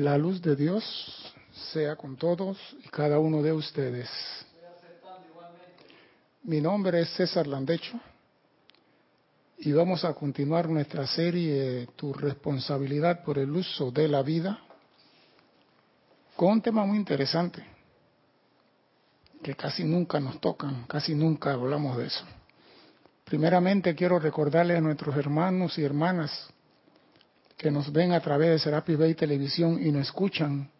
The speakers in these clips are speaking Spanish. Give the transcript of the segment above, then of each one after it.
La luz de Dios sea con todos y cada uno de ustedes. Mi nombre es César Landecho y vamos a continuar nuestra serie Tu responsabilidad por el uso de la vida con un tema muy interesante que casi nunca nos tocan, casi nunca hablamos de eso. Primeramente quiero recordarle a nuestros hermanos y hermanas que nos ven a través de Serapi Bay Televisión y nos escuchan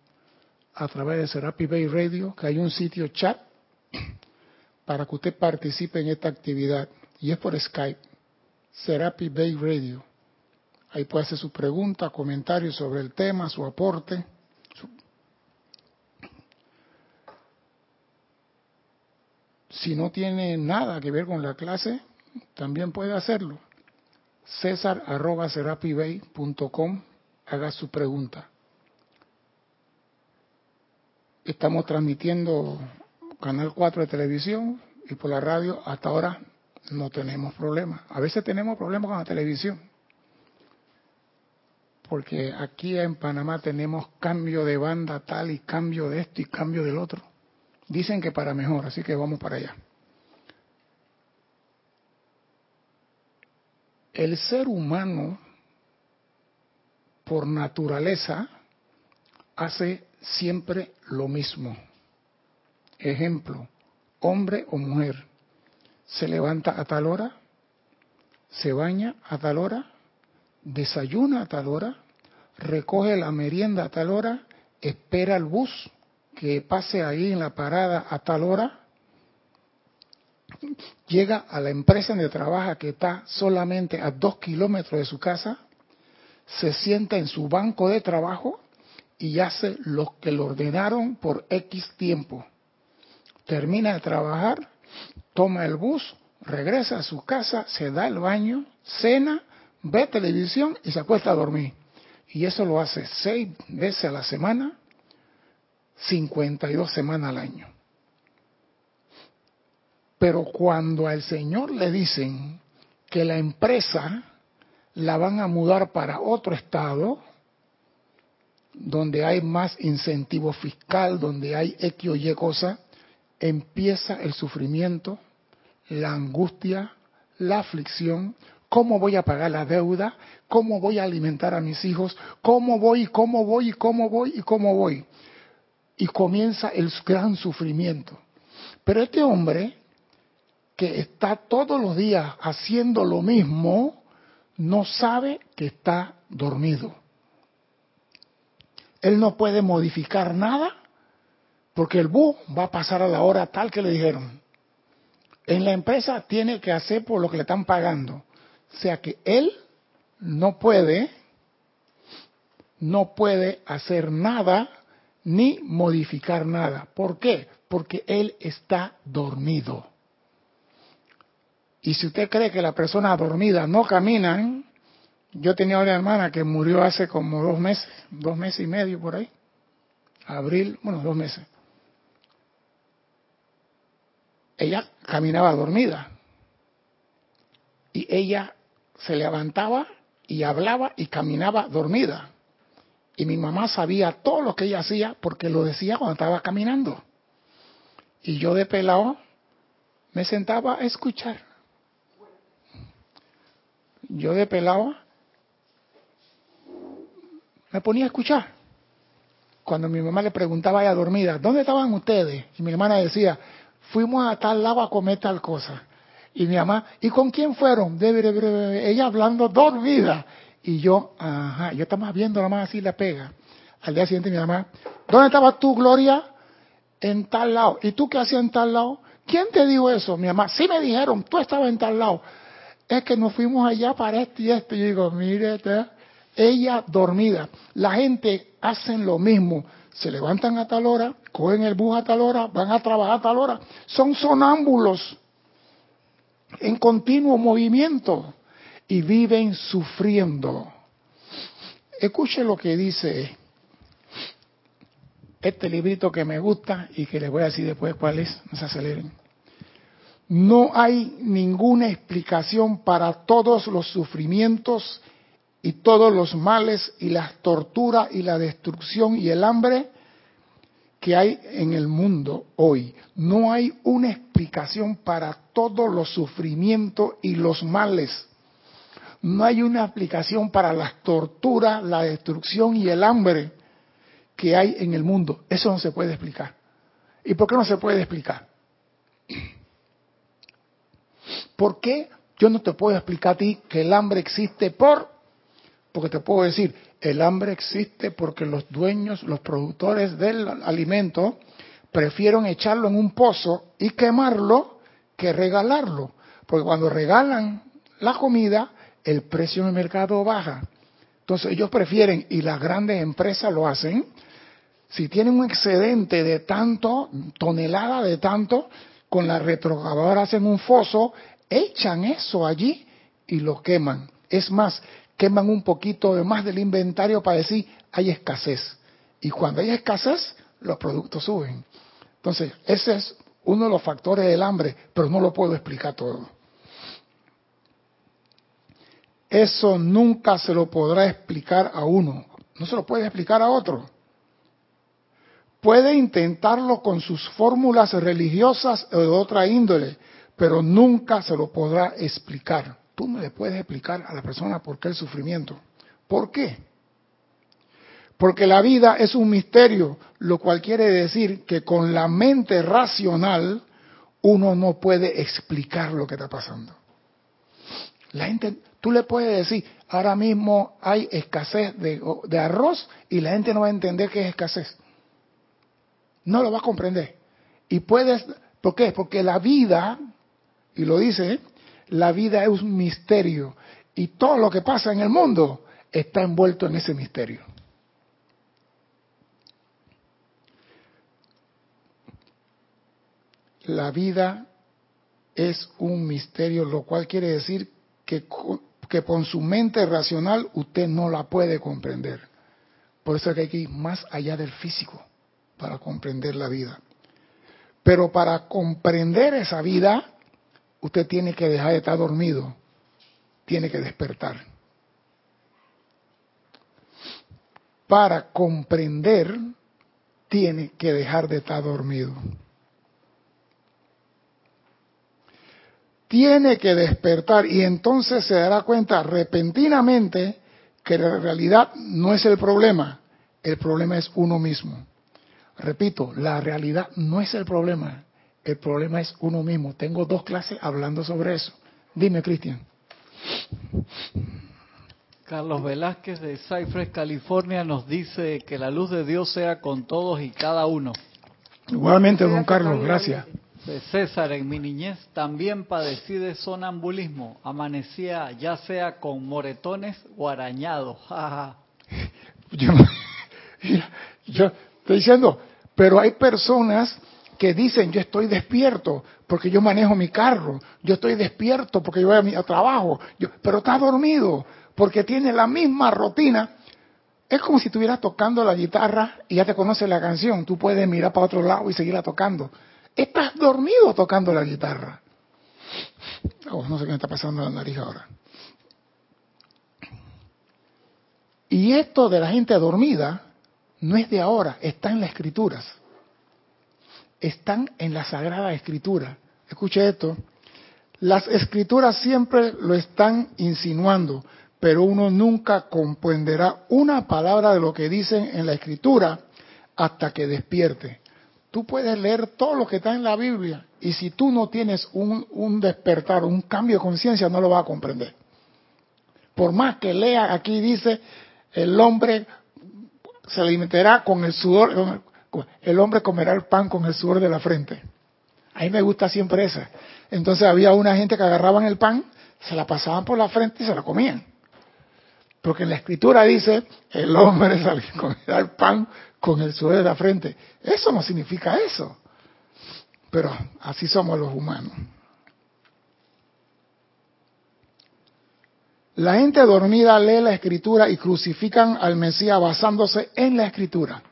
a través de Serapi Bay Radio, que hay un sitio chat para que usted participe en esta actividad. Y es por Skype, Serapi Bay Radio. Ahí puede hacer su pregunta, comentario sobre el tema, su aporte. Si no tiene nada que ver con la clase, también puede hacerlo césar arroba haga su pregunta. Estamos transmitiendo Canal 4 de televisión y por la radio. Hasta ahora no tenemos problemas. A veces tenemos problemas con la televisión. Porque aquí en Panamá tenemos cambio de banda tal y cambio de esto y cambio del otro. Dicen que para mejor, así que vamos para allá. El ser humano, por naturaleza, hace siempre lo mismo. Ejemplo, hombre o mujer, se levanta a tal hora, se baña a tal hora, desayuna a tal hora, recoge la merienda a tal hora, espera el bus que pase ahí en la parada a tal hora, llega a la empresa donde trabaja que está solamente a dos kilómetros de su casa, se sienta en su banco de trabajo y hace lo que le ordenaron por X tiempo. Termina de trabajar, toma el bus, regresa a su casa, se da el baño, cena, ve televisión y se acuesta a dormir. Y eso lo hace seis veces a la semana, 52 semanas al año. Pero cuando al Señor le dicen que la empresa la van a mudar para otro estado, donde hay más incentivo fiscal, donde hay X o Y cosa, empieza el sufrimiento, la angustia, la aflicción, cómo voy a pagar la deuda, cómo voy a alimentar a mis hijos, cómo voy, cómo voy, cómo voy y cómo voy. Y comienza el gran sufrimiento. Pero este hombre que está todos los días haciendo lo mismo, no sabe que está dormido. Él no puede modificar nada porque el bus va a pasar a la hora tal que le dijeron. En la empresa tiene que hacer por lo que le están pagando. O sea que él no puede, no puede hacer nada ni modificar nada. ¿Por qué? Porque él está dormido. Y si usted cree que la persona dormida no camina, yo tenía una hermana que murió hace como dos meses, dos meses y medio por ahí, abril, bueno, dos meses. Ella caminaba dormida y ella se levantaba y hablaba y caminaba dormida. Y mi mamá sabía todo lo que ella hacía porque lo decía cuando estaba caminando. Y yo de pelado me sentaba a escuchar yo de pelado me ponía a escuchar. Cuando mi mamá le preguntaba ya dormida, ¿dónde estaban ustedes? Y mi hermana decía, fuimos a tal lado a comer tal cosa. Y mi mamá, ¿y con quién fueron? Ella hablando dormida. Y yo, ajá, yo estaba viendo más así la pega. Al día siguiente mi mamá, ¿dónde estabas tú, Gloria? En tal lado. ¿Y tú qué hacías en tal lado? ¿Quién te dijo eso? Mi mamá, sí me dijeron, tú estabas en tal lado es que nos fuimos allá para esto y esto. Y digo, mire, ella dormida. La gente hacen lo mismo. Se levantan a tal hora, cogen el bus a tal hora, van a trabajar a tal hora. Son sonámbulos en continuo movimiento y viven sufriendo. Escuche lo que dice este librito que me gusta y que les voy a decir después cuál es, no se aceleren. No hay ninguna explicación para todos los sufrimientos y todos los males y las torturas y la destrucción y el hambre que hay en el mundo hoy. No hay una explicación para todos los sufrimientos y los males. No hay una explicación para las torturas, la destrucción y el hambre que hay en el mundo. Eso no se puede explicar. ¿Y por qué no se puede explicar? ¿Por qué yo no te puedo explicar a ti que el hambre existe por? Porque te puedo decir, el hambre existe porque los dueños, los productores del alimento, prefieren echarlo en un pozo y quemarlo que regalarlo. Porque cuando regalan la comida, el precio en el mercado baja. Entonces ellos prefieren, y las grandes empresas lo hacen, si tienen un excedente de tanto, tonelada de tanto, con la retroexcavadora hacen un foso, echan eso allí y lo queman. Es más, queman un poquito de más del inventario para decir hay escasez. Y cuando hay escasez, los productos suben. Entonces, ese es uno de los factores del hambre, pero no lo puedo explicar todo. Eso nunca se lo podrá explicar a uno, no se lo puede explicar a otro. Puede intentarlo con sus fórmulas religiosas o de otra índole, pero nunca se lo podrá explicar. Tú no le puedes explicar a la persona por qué el sufrimiento. ¿Por qué? Porque la vida es un misterio, lo cual quiere decir que con la mente racional uno no puede explicar lo que está pasando. La gente, tú le puedes decir, ahora mismo hay escasez de, de arroz y la gente no va a entender qué es escasez. No lo va a comprender. Y puedes, ¿por qué? Porque la vida, y lo dice, la vida es un misterio. Y todo lo que pasa en el mundo está envuelto en ese misterio. La vida es un misterio, lo cual quiere decir que, que con su mente racional usted no la puede comprender. Por eso es que hay que ir más allá del físico para comprender la vida. Pero para comprender esa vida, usted tiene que dejar de estar dormido, tiene que despertar. Para comprender, tiene que dejar de estar dormido. Tiene que despertar y entonces se dará cuenta repentinamente que la realidad no es el problema, el problema es uno mismo. Repito, la realidad no es el problema, el problema es uno mismo. Tengo dos clases hablando sobre eso. Dime, Cristian. Carlos Velázquez de Cypress, California, nos dice que la luz de Dios sea con todos y cada uno. Igualmente, don Carlos, gracias. De César, en mi niñez también padecí de sonambulismo. Amanecía ya sea con moretones o arañados. yo, yo estoy diciendo, pero hay personas que dicen, yo estoy despierto porque yo manejo mi carro, yo estoy despierto porque yo voy a mi trabajo, pero está dormido porque tiene la misma rutina. Es como si estuvieras tocando la guitarra y ya te conoces la canción, tú puedes mirar para otro lado y seguirla tocando. Estás dormido tocando la guitarra. Oh, no sé qué me está pasando en la nariz ahora. Y esto de la gente dormida no es de ahora, está en las escrituras están en la Sagrada Escritura. Escuche esto. Las escrituras siempre lo están insinuando, pero uno nunca comprenderá una palabra de lo que dicen en la escritura hasta que despierte. Tú puedes leer todo lo que está en la Biblia y si tú no tienes un, despertar, un cambio de conciencia, no lo vas a comprender. Por más que lea, aquí dice, el hombre se alimentará con el sudor, el hombre comerá el pan con el sudor de la frente. A mí me gusta siempre esa. Entonces había una gente que agarraban el pan, se la pasaban por la frente y se la comían. Porque en la escritura dice, el hombre comerá el pan con el sudor de la frente. Eso no significa eso. Pero así somos los humanos. La gente dormida lee la escritura y crucifican al Mesías basándose en la escritura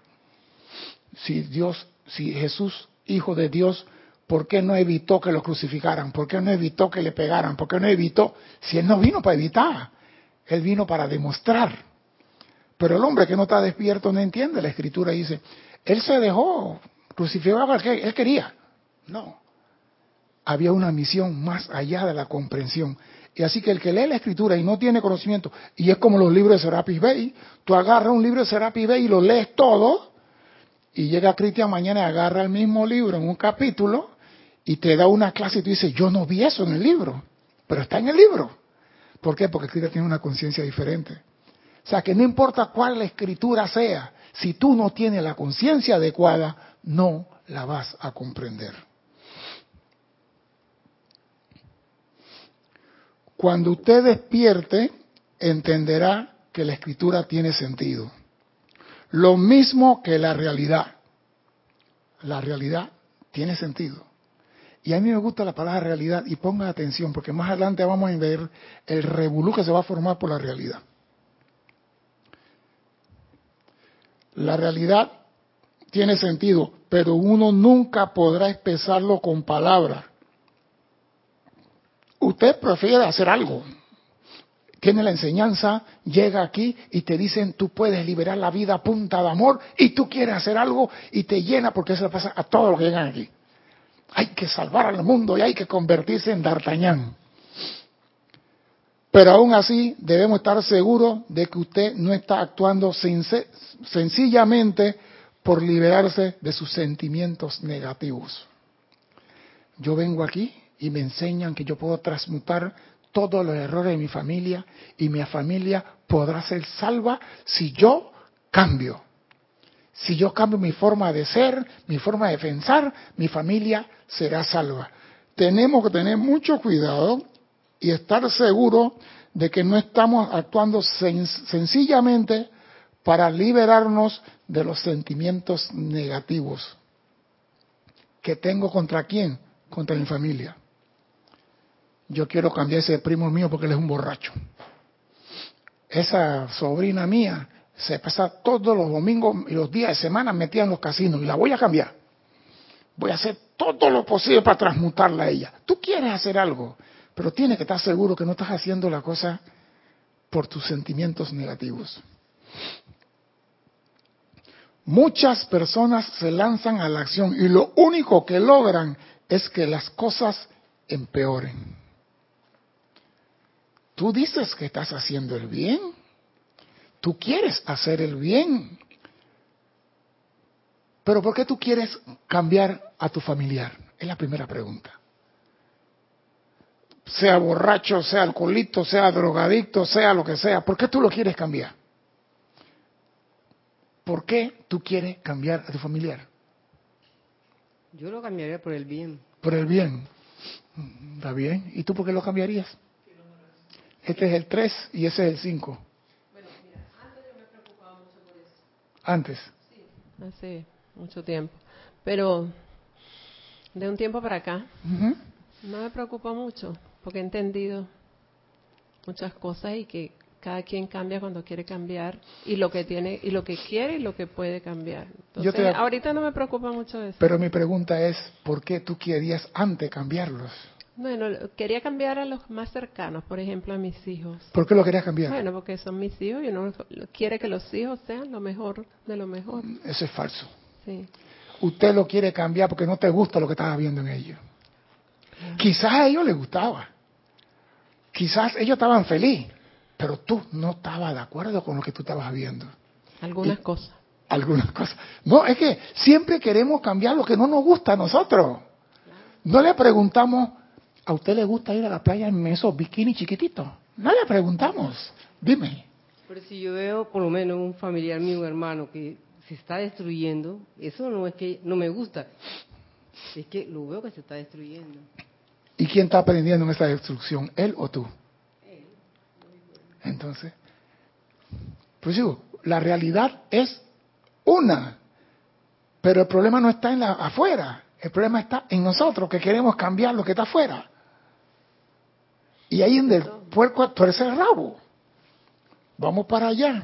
si Dios, si Jesús, hijo de Dios, ¿por qué no evitó que lo crucificaran? ¿Por qué no evitó que le pegaran? ¿Por qué no evitó? Si Él no vino para evitar. Él vino para demostrar. Pero el hombre que no está despierto no entiende la escritura dice, Él se dejó crucificar porque Él quería. No. Había una misión más allá de la comprensión. Y así que el que lee la escritura y no tiene conocimiento, y es como los libros de Serapis Bey, tú agarras un libro de Serapis Bey y lo lees todo, y llega Cristian mañana y agarra el mismo libro en un capítulo y te da una clase y tú dices, yo no vi eso en el libro, pero está en el libro. ¿Por qué? Porque Cristian tiene una conciencia diferente. O sea, que no importa cuál la escritura sea, si tú no tienes la conciencia adecuada, no la vas a comprender. Cuando usted despierte, entenderá que la escritura tiene sentido. Lo mismo que la realidad. La realidad tiene sentido. Y a mí me gusta la palabra realidad y ponga atención porque más adelante vamos a ver el revolú que se va a formar por la realidad. La realidad tiene sentido, pero uno nunca podrá expresarlo con palabras. Usted prefiere hacer algo, tiene la enseñanza, llega aquí y te dicen tú puedes liberar la vida a punta de amor y tú quieres hacer algo y te llena porque eso le pasa a todos los que llegan aquí. Hay que salvar al mundo y hay que convertirse en D'Artagnan. Pero aún así debemos estar seguros de que usted no está actuando sencillamente por liberarse de sus sentimientos negativos. Yo vengo aquí y me enseñan que yo puedo transmutar todos los errores de mi familia y mi familia podrá ser salva si yo cambio. Si yo cambio mi forma de ser, mi forma de pensar, mi familia será salva. Tenemos que tener mucho cuidado y estar seguros de que no estamos actuando sencillamente para liberarnos de los sentimientos negativos que tengo contra quién, contra mi familia yo quiero cambiar ese primo mío porque él es un borracho. Esa sobrina mía se pasa todos los domingos y los días de semana metida en los casinos y la voy a cambiar. Voy a hacer todo lo posible para transmutarla a ella. Tú quieres hacer algo, pero tienes que estar seguro que no estás haciendo la cosa por tus sentimientos negativos. Muchas personas se lanzan a la acción y lo único que logran es que las cosas empeoren. Tú dices que estás haciendo el bien. Tú quieres hacer el bien. Pero ¿por qué tú quieres cambiar a tu familiar? Es la primera pregunta. Sea borracho, sea alcoholito, sea drogadicto, sea lo que sea. ¿Por qué tú lo quieres cambiar? ¿Por qué tú quieres cambiar a tu familiar? Yo lo cambiaría por el bien. Por el bien. Está bien. ¿Y tú por qué lo cambiarías? Este es el 3 y ese es el 5. Bueno, mira, antes yo me preocupaba mucho por eso. Antes. Sí, hace mucho tiempo. Pero de un tiempo para acá, no me preocupa mucho, porque he entendido muchas cosas y que cada quien cambia cuando quiere cambiar y lo que tiene y lo que quiere y lo que puede cambiar. Entonces, ahorita no me preocupa mucho eso. Pero mi pregunta es, ¿por qué tú querías antes cambiarlos? Bueno, quería cambiar a los más cercanos, por ejemplo, a mis hijos. ¿Por qué lo querías cambiar? Bueno, porque son mis hijos y uno quiere que los hijos sean lo mejor de lo mejor. Eso es falso. Sí. Usted lo quiere cambiar porque no te gusta lo que estabas viendo en ellos. Quizás a ellos les gustaba. Quizás ellos estaban felices, pero tú no estabas de acuerdo con lo que tú estabas viendo. Algunas cosas. Algunas cosas. No, es que siempre queremos cambiar lo que no nos gusta a nosotros. No le preguntamos, ¿A usted le gusta ir a la playa en esos bikinis chiquititos? No le preguntamos. Dime. Pero si yo veo por lo menos un familiar mío, un hermano, que se está destruyendo, eso no es que no me gusta, es que lo veo que se está destruyendo. ¿Y quién está aprendiendo en esa destrucción? ¿Él o tú? Él. Entonces, pues digo, la realidad es una, pero el problema no está en la afuera, el problema está en nosotros que queremos cambiar lo que está afuera. Y ahí en el puerco torce el rabo. Vamos para allá.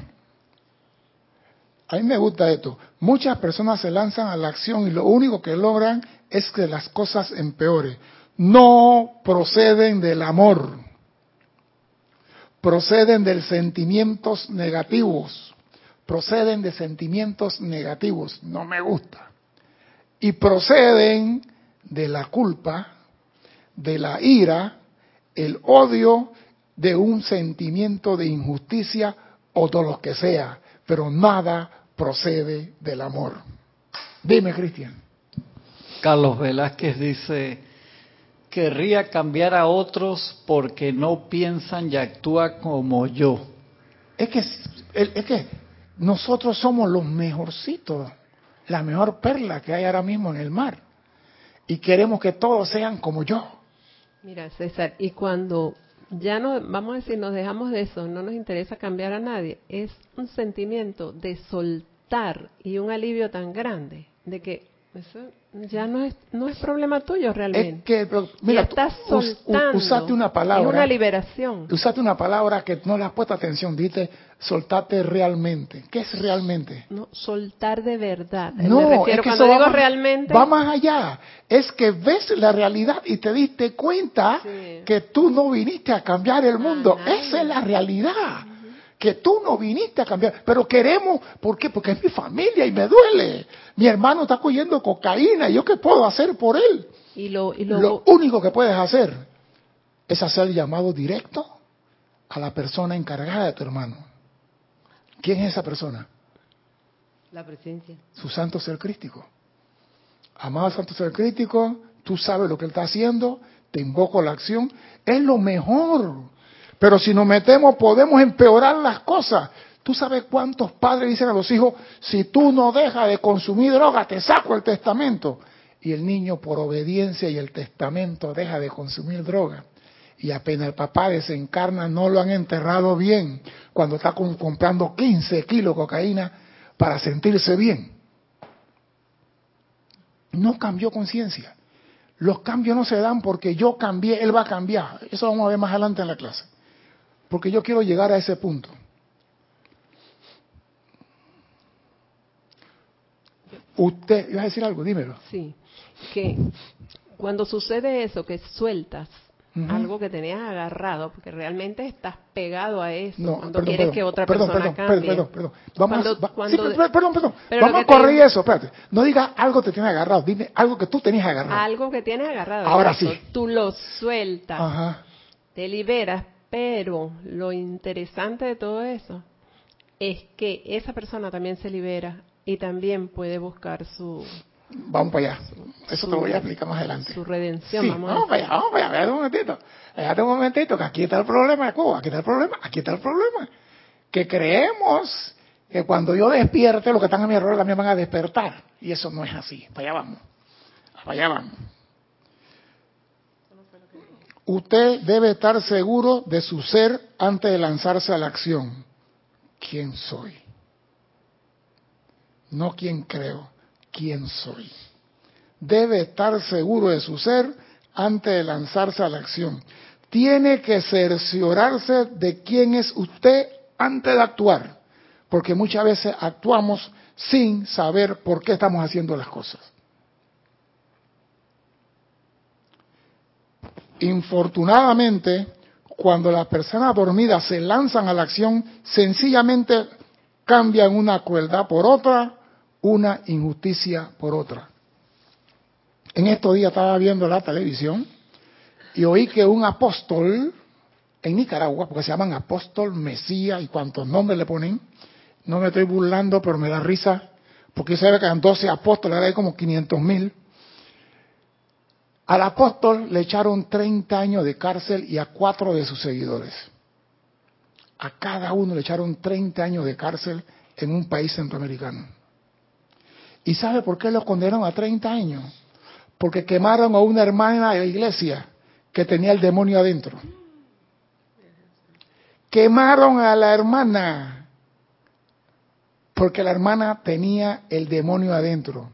A mí me gusta esto. Muchas personas se lanzan a la acción y lo único que logran es que las cosas empeoren. No proceden del amor. proceden de sentimientos negativos, proceden de sentimientos negativos, no me gusta, y proceden de la culpa, de la ira, el odio, de un sentimiento de injusticia o de lo que sea, pero nada procede del amor. Dime, Cristian. Carlos Velázquez dice, querría cambiar a otros porque no piensan y actúan como yo. Es que, es que nosotros somos los mejorcitos, la mejor perla que hay ahora mismo en el mar. Y queremos que todos sean como yo. Mira, César, y cuando ya no, vamos a decir, nos dejamos de eso, no nos interesa cambiar a nadie, es un sentimiento de soltar y un alivio tan grande de que eso ya no es no es problema tuyo realmente. Es que, mira, estás soltando. usaste una palabra. Es una liberación. Usaste una palabra que no le has puesto atención. Dite, soltate realmente. ¿Qué es realmente? No, soltar de verdad. No, Me refiero, es que cuando eso digo va, realmente. Va más allá. Es que ves la realidad y te diste cuenta Sí. que tú no viniste a cambiar el mundo. nadie. Esa es la realidad. Que tú no viniste a cambiar. Pero queremos, ¿por qué? Porque es mi familia y me duele. Mi hermano está cogiendo cocaína. ¿Yo qué puedo hacer por él? y lo, y lo, Lo único que puedes hacer es hacer el llamado directo a la persona encargada de tu hermano. ¿Quién es esa persona? la presencia. Su santo ser crístico. Amado santo ser crítico, tú sabes lo que él está haciendo, te invoco a la acción, es lo mejor. Pero si nos metemos podemos empeorar las cosas. Tú sabes cuántos padres dicen a los hijos, si tú no dejas de consumir droga, te saco el testamento. Y el niño por obediencia y el testamento deja de consumir droga. Y apenas el papá desencarna, no lo han enterrado bien cuando está comprando 15 kilos de cocaína para sentirse bien. No cambió conciencia. Los cambios no se dan porque yo cambié, él va a cambiar. Eso vamos a ver más adelante en la clase. Porque yo quiero llegar a ese punto. Usted, ¿ibas a decir algo? Dímelo. Sí, que cuando sucede eso, que sueltas algo que tenías agarrado, porque realmente estás pegado a eso, No, cuando perdón, quieres perdón, que otra perdón, persona perdón, cambie. Perdón, perdón, Vamos Cuando- a, va- cuando sí, de- per- perdón, perdón. Pero Vamos a te digo- eso, espérate. No digas algo que tienes agarrado, dime algo que tú tenías agarrado. Algo que tienes agarrado. Ahora sí. Tú lo sueltas, Ajá. te liberas, pero lo interesante de todo eso es que esa persona también se libera y también puede buscar su, Vamos para allá. Eso te lo voy a explicar más adelante. su redención. Sí, vamos vamos para allá, vamos para allá, espérate un momentito. Espérate un momentito, que aquí está el problema, Cuba, aquí está el problema, aquí está el problema. Que creemos que cuando yo despierte, los que están a mi alrededor también van a despertar. Y eso no es así. Para allá vamos. Para allá vamos. Usted debe estar seguro de su ser antes de lanzarse a la acción. ¿Quién soy? No quién creo, quién soy debe estar seguro de su ser antes de lanzarse a la acción. Tiene que cerciorarse de quién es usted antes de actuar, porque muchas veces actuamos sin saber por qué estamos haciendo las cosas. Infortunadamente, cuando las personas dormidas se lanzan a la acción, sencillamente cambian una crueldad por otra, una injusticia por otra. En estos días estaba viendo la televisión y oí que un apóstol en Nicaragua, porque se llaman apóstol, Mesías y cuantos nombres le ponen, no me estoy burlando, pero me da risa, porque sabe que eran 12 apóstoles, ahora hay como 500 mil. Al apóstol le echaron 30 años de cárcel y a cuatro de sus seguidores. A cada uno le echaron 30 años de cárcel en un país centroamericano. ¿Y sabe por qué los condenaron a 30 años? Porque quemaron a una hermana de la iglesia que tenía el demonio adentro. Quemaron a la hermana porque la hermana tenía el demonio adentro.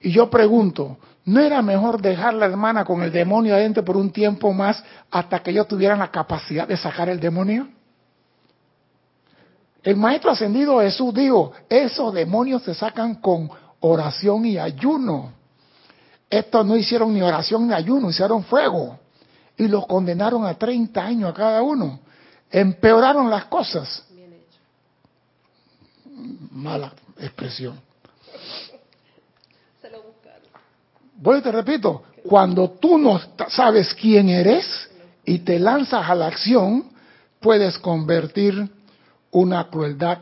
Y yo pregunto, ¿no era mejor dejar la hermana con el demonio adentro por un tiempo más hasta que ellos tuvieran la capacidad de sacar el demonio? El maestro ascendido Jesús dijo, esos demonios se sacan con oración y ayuno. Estos no hicieron ni oración ni ayuno, hicieron fuego. Y los condenaron a 30 años a cada uno. empeoraron las cosas. Mala expresión. Se lo Voy te repito, cuando tú no sabes quién eres y te lanzas a la acción, puedes convertir una crueldad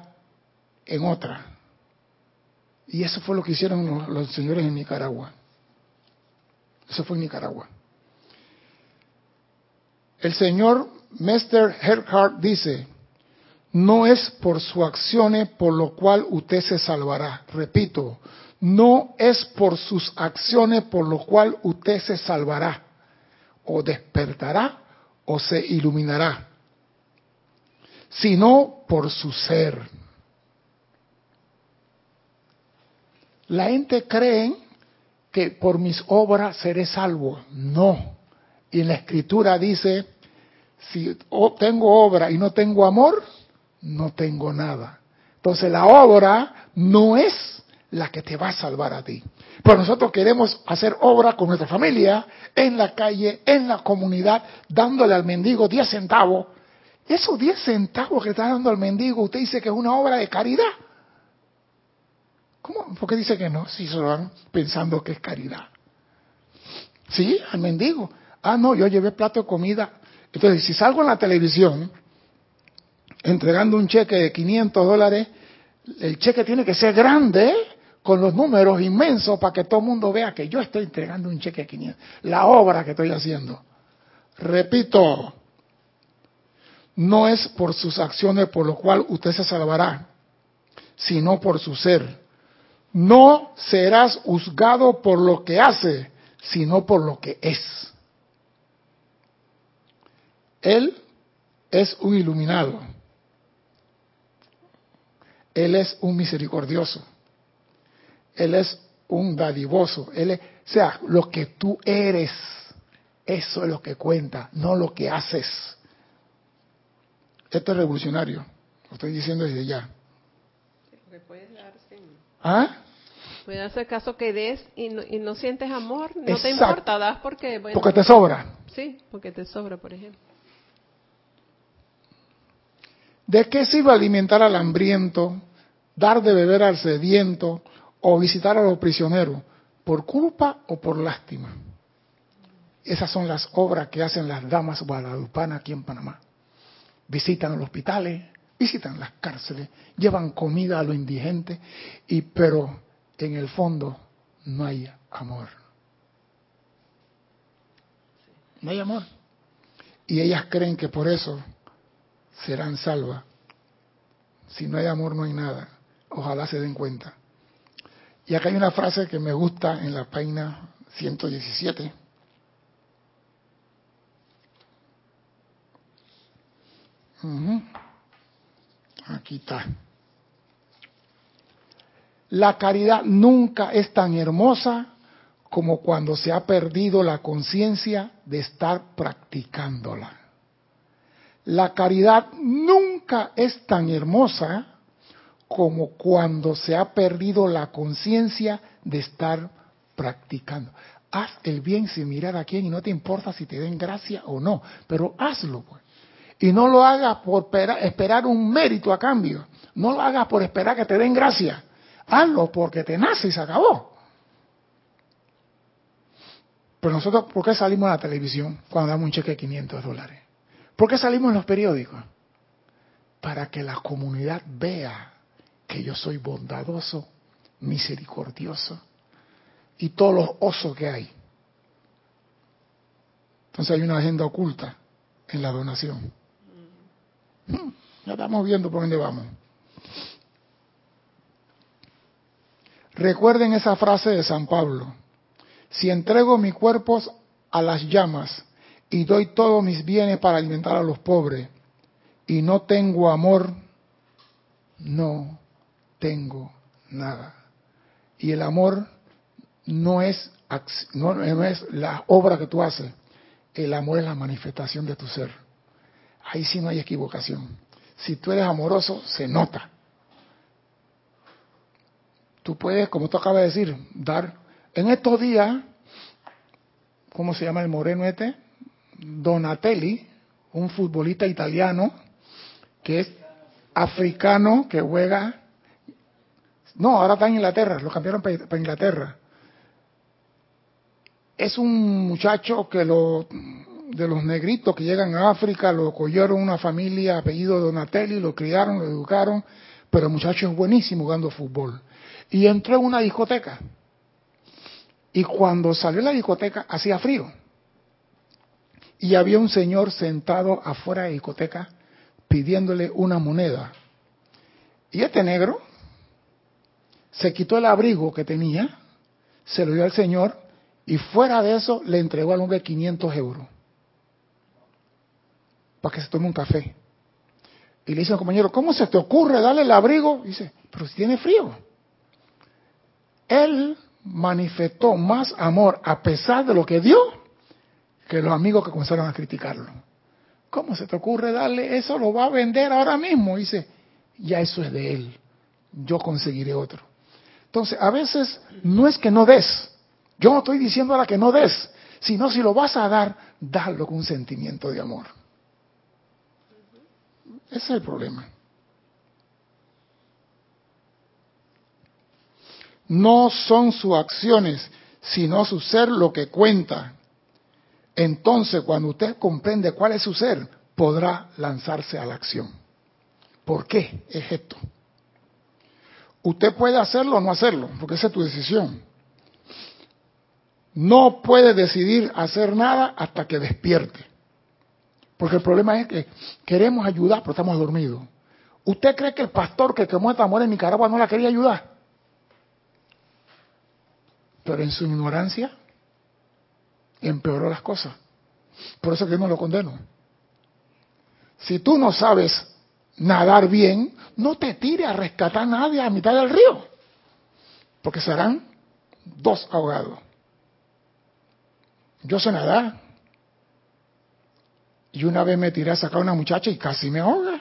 en otra. Y eso fue lo que hicieron los, señores en Nicaragua. Eso fue en Nicaragua. El señor Mr. Herhart dice, no es por su acciones por lo cual usted se salvará. Repito, no es por sus acciones por lo cual usted se salvará, o despertará, o se iluminará, sino por su ser. La gente cree que por mis obras seré salvo. No. Y la escritura dice, si tengo obra y no tengo amor, no tengo nada. Entonces la obra no es la que te va a salvar a ti. Pero nosotros queremos hacer obra con nuestra familia, en la calle, en la comunidad, dándole al mendigo 10 centavos. Esos 10 centavos que está dando al mendigo, usted dice que es una obra de caridad. ¿Cómo? ¿Por qué dice que no? Si se lo van pensando que es caridad. Sí, al mendigo. Ah, no, yo llevé plato de comida. Entonces, si salgo en la televisión entregando un cheque de 500 dólares, el cheque tiene que ser grande, con los números inmensos, para que todo el mundo vea que yo estoy entregando un cheque de 500. La obra que estoy haciendo. Repito, no es por sus acciones por lo cual usted se salvará, sino por su ser. No serás juzgado por lo que hace, sino por lo que es. Él es un iluminado. Él es un misericordioso. Él es un dadivoso. Él es, o sea, lo que tú eres, eso es lo que cuenta, no lo que haces. Esto es revolucionario. Lo estoy diciendo desde ya. ¿Ah? Puede hacer caso que des y no, sientes amor, no te importa, das porque... porque te sobra. Sí, porque te sobra, por ejemplo. ¿De qué sirve alimentar al hambriento, dar de beber al sediento o visitar a los prisioneros? ¿Por culpa o por lástima? Esas son las obras que hacen las damas guadalupanas aquí en Panamá. Visitan los hospitales, visitan las cárceles, llevan comida a los indigentes, y, pero en el fondo no hay amor. No hay amor. Y ellas creen que por eso serán salvas. Si no hay amor, no hay nada. Ojalá se den cuenta. Y acá hay una frase que me gusta en la página 117. Aquí está. La caridad nunca es tan hermosa como cuando se ha perdido la conciencia de estar practicándola. La caridad nunca es tan hermosa como cuando se ha perdido la conciencia de estar practicando. Haz el bien sin mirar a quién y no te importa si te den gracia o no, pero hazlo pues. Y no lo hagas por esperar un mérito a cambio. No lo hagas por esperar que te den gracia. Hazlo porque te nace y se acabó. Pero nosotros, ¿por qué salimos a la televisión cuando damos un cheque de 500 dólares? ¿Por qué salimos en los periódicos? Para que la comunidad vea que yo soy bondadoso, misericordioso y todos los osos que hay. Entonces hay una agenda oculta en la donación. Hmm, ya estamos viendo por dónde vamos. Recuerden esa frase de San Pablo. Si entrego mi cuerpo a las llamas y doy todos mis bienes para alimentar a los pobres y no tengo amor, no tengo nada. Y el amor no es, no, es la obra que tú haces, el amor es la manifestación de tu ser. Ahí sí no hay equivocación. Si tú eres amoroso, se nota. Tú puedes, como tú acabas de decir, dar. En estos días, ¿cómo se llama el moreno este? Donatelli, un futbolista italiano, que es africano, que juega... No, ahora está en Inglaterra, lo cambiaron para Inglaterra. Es un muchacho que lo de los negritos que llegan a África, lo cogieron una familia apellido Donatelli, lo criaron, lo educaron, pero el muchacho es buenísimo jugando fútbol. Y entró en una discoteca. Y cuando salió de la discoteca hacía frío. Y había un señor sentado afuera de la discoteca pidiéndole una moneda. Y este negro se quitó el abrigo que tenía, se lo dio al señor y fuera de eso le entregó al hombre 500 euros para que se tome un café. Y le dice al compañero, ¿cómo se te ocurre darle el abrigo? dice, pero si tiene frío. Él manifestó más amor a pesar de lo que dio que los amigos que comenzaron a criticarlo. ¿Cómo se te ocurre darle eso? Lo va a vender ahora mismo. dice, ya eso es de él. Yo conseguiré otro. Entonces, a veces no es que no des. Yo no estoy diciendo ahora que no des, sino si lo vas a dar, dalo con un sentimiento de amor. Ese es el problema. No son sus acciones, sino su ser lo que cuenta. Entonces, cuando usted comprende cuál es su ser, podrá lanzarse a la acción. ¿Por qué es esto? Usted puede hacerlo o no hacerlo, porque esa es tu decisión. No puede decidir hacer nada hasta que despierte. Porque el problema es que queremos ayudar, pero estamos dormidos. ¿Usted cree que el pastor que quemó esta mujer en Nicaragua no la quería ayudar? Pero en su ignorancia empeoró las cosas. Por eso que no lo condeno. Si tú no sabes nadar bien, no te tire a rescatar a nadie a mitad del río. Porque serán dos ahogados. Yo sé nadar, y una vez me tiré a sacar a una muchacha y casi me ahoga.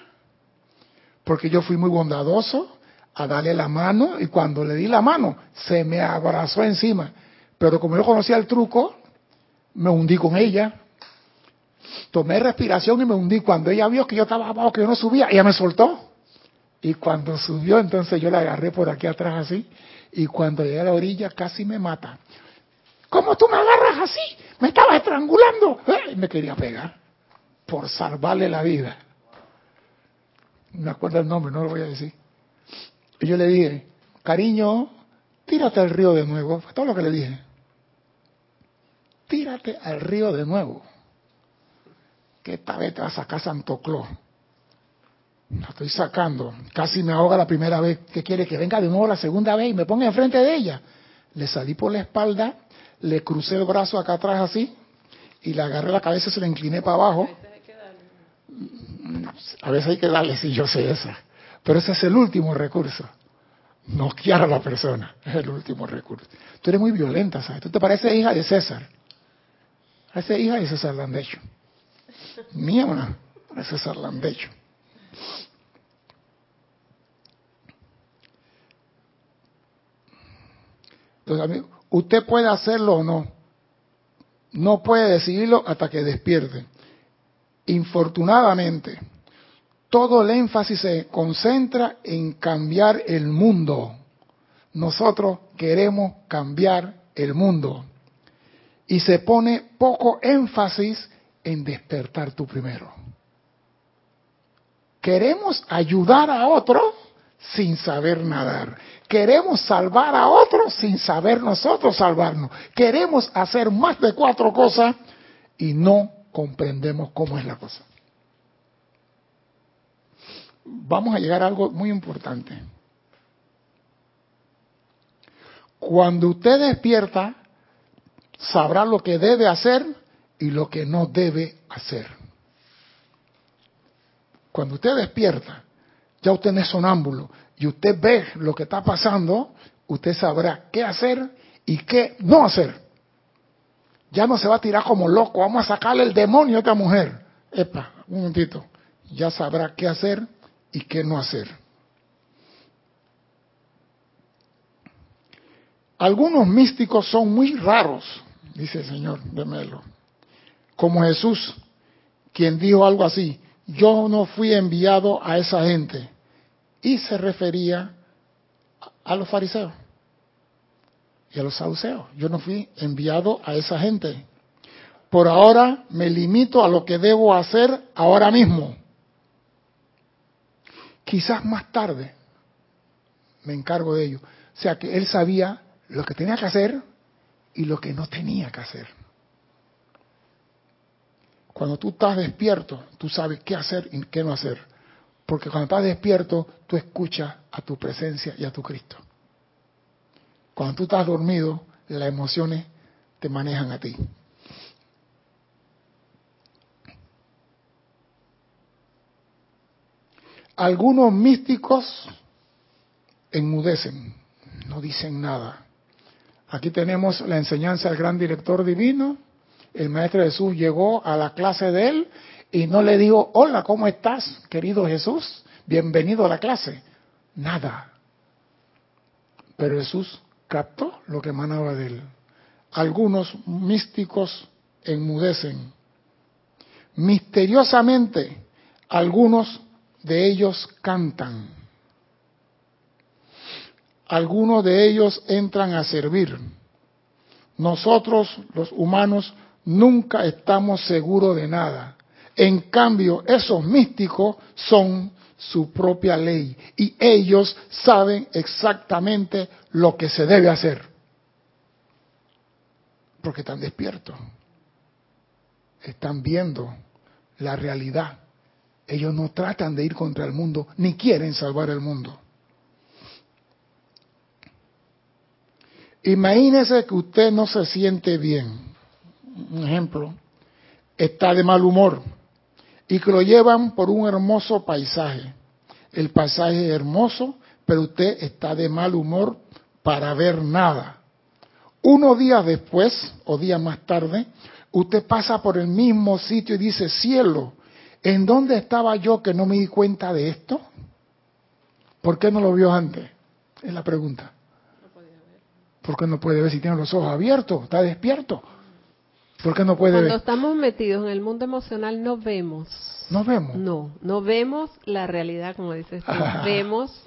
Porque yo fui muy bondadoso a darle la mano y cuando le di la mano se me abrazó encima. Pero como yo conocía el truco, me hundí con ella. Tomé respiración y me hundí. Cuando ella vio que yo estaba abajo, que yo no subía, ella me soltó. Y cuando subió, entonces yo la agarré por aquí atrás así. Y cuando llegué a la orilla, casi me mata. ¿Cómo tú me agarras así? Me estaba estrangulando. Y me quería pegar por salvarle la vida. No me acuerdo el nombre, no lo voy a decir. Y yo le dije, cariño, tírate al río de nuevo. Fue todo lo que le dije. Tírate al río de nuevo. Que esta vez te vas a sacar Santo Claus. La estoy sacando. Casi me ahoga la primera vez. ¿Qué quiere? Que venga de nuevo la segunda vez y me ponga enfrente de ella. Le salí por la espalda, le crucé el brazo acá atrás así y le agarré la cabeza y se la incliné para abajo a veces hay que darle, sí, yo sé esa. Pero ese es el último recurso. Noquear a la persona es el último recurso. Tú eres muy violenta, ¿sabes? Tú te pareces hija de César. Esa hija de César Landecho. Mía, una, de César Landecho. Entonces, usted puede hacerlo o no. No puede decidirlo hasta que despierte. Infortunadamente, todo el énfasis se concentra en cambiar el mundo. Nosotros queremos cambiar el mundo. Y se pone poco énfasis en despertar tú primero. Queremos ayudar a otro sin saber nadar. Queremos salvar a otro sin saber nosotros salvarnos. Queremos hacer más de cuatro cosas y no comprendemos cómo es la cosa. Vamos a llegar a algo muy importante. Cuando usted despierta, sabrá lo que debe hacer y lo que no debe hacer. Cuando usted despierta, ya usted no es sonámbulo y usted ve lo que está pasando, usted sabrá qué hacer y qué no hacer ya no se va a tirar como loco, vamos a sacarle el demonio a esta mujer. Epa, un momentito, ya sabrá qué hacer y qué no hacer. Algunos místicos son muy raros, dice el señor de Melo, como Jesús, quien dijo algo así, yo no fui enviado a esa gente. Y se refería a los fariseos y a los saduceos. Yo no fui enviado a esa gente. Por ahora me limito a lo que debo hacer ahora mismo. Quizás más tarde me encargo de ello. O sea que él sabía lo que tenía que hacer y lo que no tenía que hacer. Cuando tú estás despierto, tú sabes qué hacer y qué no hacer. Porque cuando estás despierto, tú escuchas a tu presencia y a tu Cristo. Cuando tú estás dormido, las emociones te manejan a ti. Algunos místicos enmudecen, no dicen nada. Aquí tenemos la enseñanza del gran director divino. El Maestro Jesús llegó a la clase de él y no le dijo, hola, ¿cómo estás, querido Jesús? Bienvenido a la clase. Nada. Pero Jesús captó lo que emanaba de él. Algunos místicos enmudecen. Misteriosamente, algunos de ellos cantan. Algunos de ellos entran a servir. Nosotros, los humanos, nunca estamos seguros de nada. En cambio, esos místicos son su propia ley y ellos saben exactamente lo que se debe hacer. Porque están despiertos. Están viendo la realidad. Ellos no tratan de ir contra el mundo, ni quieren salvar el mundo. Imagínese que usted no se siente bien. Un ejemplo, está de mal humor y que lo llevan por un hermoso paisaje. El paisaje es hermoso, pero usted está de mal humor para ver nada. Unos días después, o días más tarde, usted pasa por el mismo sitio y dice, cielo, ¿en dónde estaba yo que no me di cuenta de esto? ¿Por qué no lo vio antes? Es la pregunta. ¿Por qué no puede ver si tiene los ojos abiertos? ¿Está despierto? ¿Por qué no puede Cuando ver? estamos metidos en el mundo emocional no vemos. No vemos. No, no vemos la realidad, como dices tú. Vemos,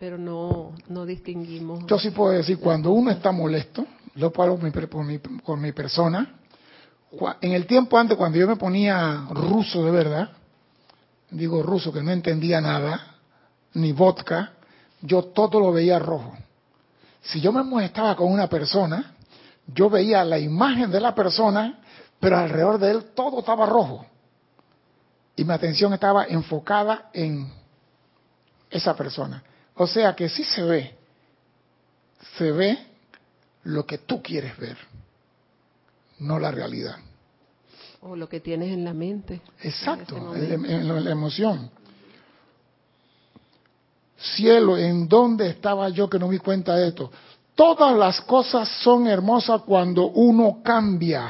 pero no, no distinguimos. Yo sí puedo decir, cuando uno está molesto, lo paro con mi, con mi, con mi persona, en el tiempo antes, cuando yo me ponía ruso de verdad, digo ruso que no entendía nada, ni vodka, yo todo lo veía rojo. Si yo me molestaba con una persona, yo veía la imagen de la persona, pero alrededor de él todo estaba rojo. Y mi atención estaba enfocada en esa persona. O sea que sí se ve, se ve lo que tú quieres ver, no la realidad. O lo que tienes en la mente. Exacto, en en, momento. en la emoción. Cielo, ¿en dónde estaba yo que no me di cuenta de esto? Todas las cosas son hermosas cuando uno cambia.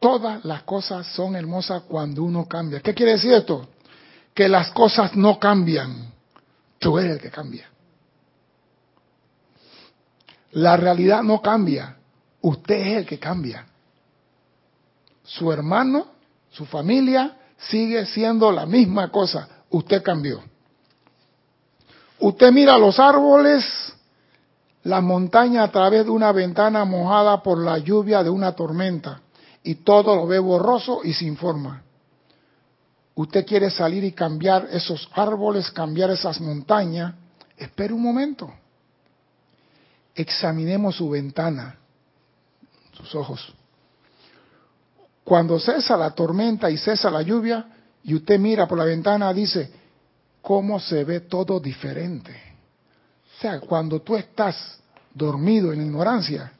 Todas las cosas son hermosas cuando uno cambia. ¿Qué quiere decir esto? Que las cosas no cambian. Tú eres el que cambia. La realidad no cambia. Usted es el que cambia. Su hermano, su familia sigue siendo la misma cosa. Usted cambió. Usted mira los árboles, la montaña a través de una ventana mojada por la lluvia de una tormenta y todo lo ve borroso y sin forma. Usted quiere salir y cambiar esos árboles, cambiar esas montañas. Espere un momento. Examinemos su ventana, sus ojos. Cuando cesa la tormenta y cesa la lluvia y usted mira por la ventana, dice, ¿cómo se ve todo diferente? O sea, cuando tú estás dormido en ignorancia,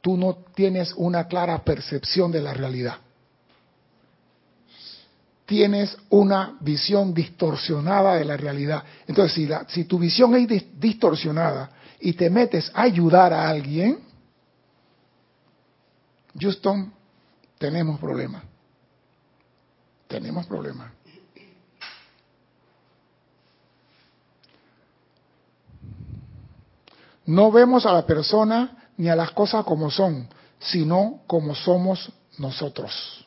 tú no tienes una clara percepción de la realidad. Tienes una visión distorsionada de la realidad. Entonces, si, la, si tu visión es dis- distorsionada y te metes a ayudar a alguien, Houston, tenemos problemas. Tenemos problemas. No vemos a la persona ni a las cosas como son, sino como somos nosotros.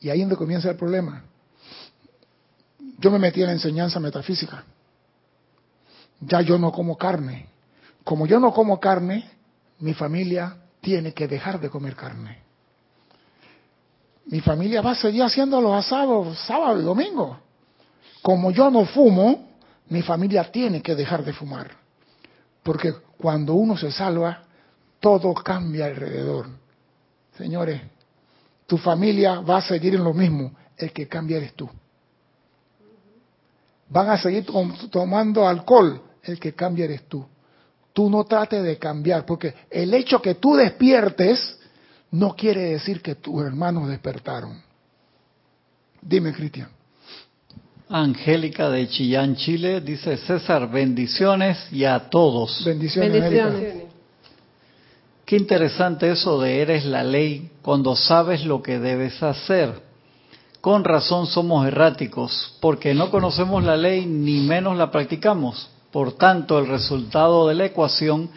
Y ahí es donde comienza el problema. Yo me metí en la enseñanza metafísica. Ya yo no como carne. Como yo no como carne, mi familia tiene que dejar de comer carne. Mi familia va a seguir haciendo los asados sábado y domingo. Como yo no fumo, mi familia tiene que dejar de fumar. Porque cuando uno se salva, todo cambia alrededor. Señores, tu familia va a seguir en lo mismo, el que cambia eres tú. Van a seguir tomando alcohol, el que cambia eres tú. Tú no trates de cambiar, porque el hecho que tú despiertes no quiere decir que tus hermanos despertaron. Dime, Cristian. Angélica de Chillán, Chile, dice César, bendiciones y a todos. Bendiciones. Bendiciones. Qué interesante eso de eres la ley cuando sabes lo que debes hacer. Con razón somos erráticos, porque no conocemos la ley ni menos la practicamos. Por tanto, el resultado de la ecuación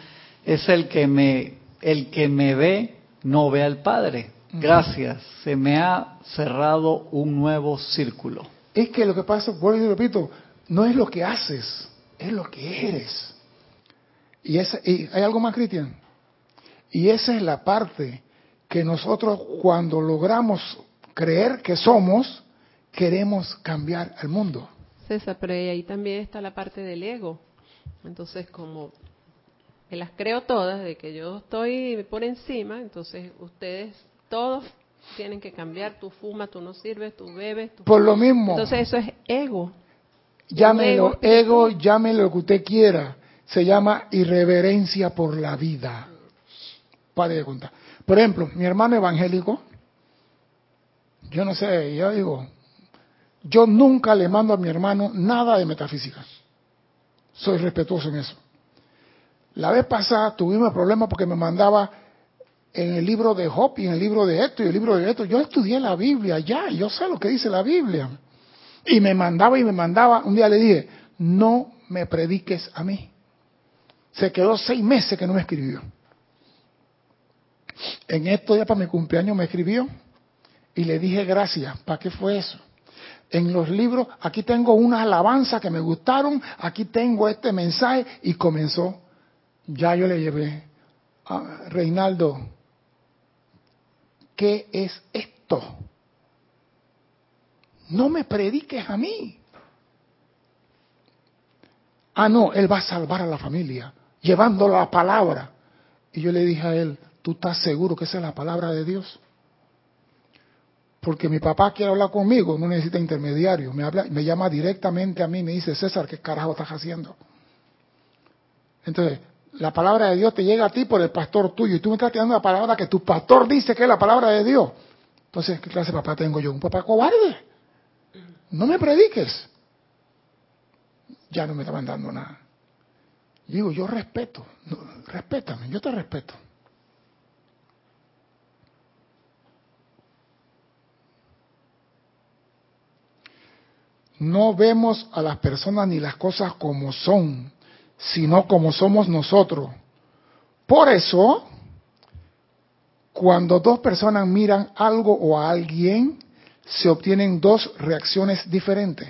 es el que me, el que me ve, no ve al Padre. Gracias, se me ha cerrado un nuevo círculo. Es que lo que pasa, vuelvo y repito, no es lo que haces, es lo que eres. Y, esa, y hay algo más, Cristian. Y esa es la parte que nosotros cuando logramos creer que somos, queremos cambiar al mundo. César, pero ahí también está la parte del ego. Entonces, como me las creo todas, de que yo estoy por encima, entonces ustedes todos tienen que cambiar. Tú fumas, tú no sirves, tú bebes. Tú Por lo mismo, Entonces eso es ego. llámelo ego ego, llámelo lo que usted quiera. Se llama irreverencia por la vida. Pare de contar. Por ejemplo, mi hermano evangélico, yo no sé, yo digo, yo nunca le mando a mi hermano nada de metafísica. Soy respetuoso en eso. La vez pasada tuvimos problemas porque me mandaba en el libro de Job y en el libro de esto y el libro de esto. Yo estudié la Biblia ya, yo sé lo que dice la Biblia. Y me mandaba y me mandaba. Un día le dije, no me prediques a mí. Se quedó seis meses que no me escribió. En estos días para mi cumpleaños me escribió y le dije gracias. ¿Para qué fue eso? En los libros, aquí tengo unas alabanzas que me gustaron, aquí tengo este mensaje y comenzó. Ya yo le llevé a Reinaldo, ¿qué es esto? No me prediques a mí. Ah, no, él va a salvar a la familia, llevando la palabra. Y yo le dije a él, ¿tú estás seguro que esa es la palabra de Dios? Porque mi papá quiere hablar conmigo, no necesita intermediario. Me, habla, me llama directamente a mí, me dice, César, ¿qué carajo estás haciendo? Entonces, la palabra de Dios te llega a ti por el pastor tuyo y tú me estás tirando la palabra que tu pastor dice que es la palabra de Dios. Entonces, ¿qué clase de papá tengo yo? Un papá cobarde. No me prediques. Ya no me está mandando nada. Digo, yo respeto, no, respétame, yo te respeto. No vemos a las personas ni las cosas como son, sino como somos nosotros. Por eso, cuando dos personas miran algo o a alguien, se obtienen dos reacciones diferentes.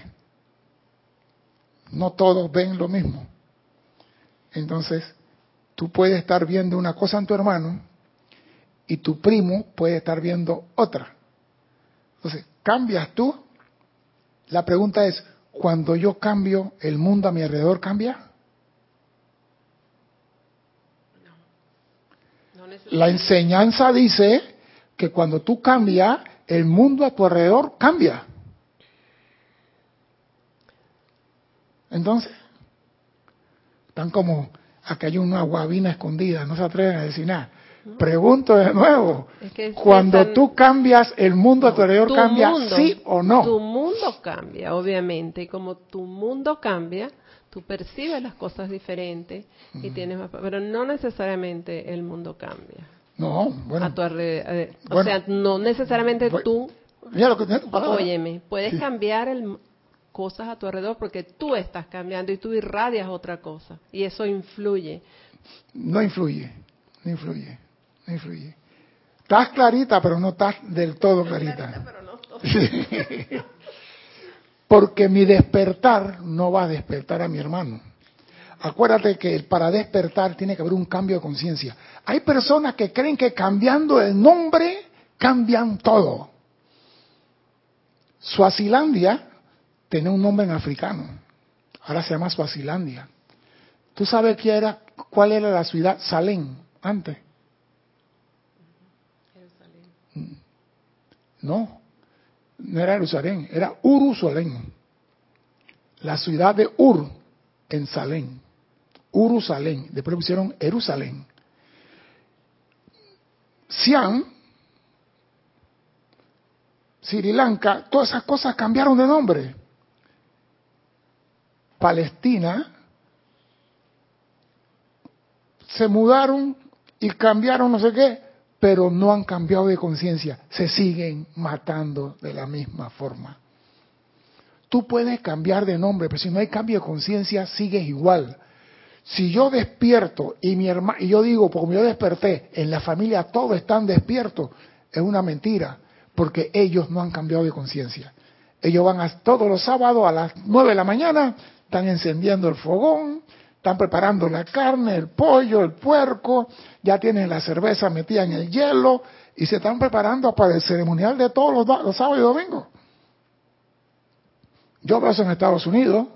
No todos ven lo mismo. Entonces, tú puedes estar viendo una cosa en tu hermano y tu primo puede estar viendo otra. Entonces, cambias tú. La pregunta es, cuando yo cambio, ¿el mundo a mi alrededor cambia? No La enseñanza dice que cuando tú cambias, el mundo a tu alrededor cambia. Entonces, están como, acá hay una guabina escondida, no se atreven a decir nada. Pregunto de nuevo, Es que cuando tú cambias, ¿el mundo a tu alrededor tu cambia mundo, sí o no? Tu mundo cambia, obviamente, y como tu mundo cambia, tú percibes las cosas diferentes y tienes más, pero no necesariamente el mundo cambia No, bueno, a tu alrededor. O Bueno. sea, no necesariamente tú, mira lo que tiene tu palabra. óyeme, puedes Sí. cambiar el, cosas a tu alrededor porque tú estás cambiando y tú irradias otra cosa y eso influye. No influye, no influye. no influye. Estás clarita, pero no estás del todo clarita. Clarita, pero no todo. Porque mi despertar no va a despertar a mi hermano. Acuérdate que para despertar tiene que haber un cambio de conciencia. Hay personas que creen que cambiando el nombre cambian todo. Suazilandia tenía un nombre en africano. Ahora se llama Suazilandia. ¿Tú sabes qué era, cuál era la ciudad Salem antes? No, no era Jerusalén, era Urusalén. La ciudad de Ur en Salem. Urusalén. Después pusieron Jerusalén. Siam, Sri Lanka, todas esas cosas cambiaron de nombre. Palestina, se mudaron y cambiaron no sé qué, pero no han cambiado de conciencia, se siguen matando de la misma forma. Tú puedes cambiar de nombre, pero si no hay cambio de conciencia, sigues igual. Si yo despierto y mi hermano, y yo digo, como yo desperté, en la familia todos están despiertos, es una mentira, porque ellos no han cambiado de conciencia. Ellos van a, todos los sábados a las nueve de la mañana, están encendiendo el fogón, están preparando la carne, el pollo, el puerco, ya tienen la cerveza metida en el hielo y se están preparando para el ceremonial de todos los, do- los sábados y domingos. Yo veo eso en Estados Unidos.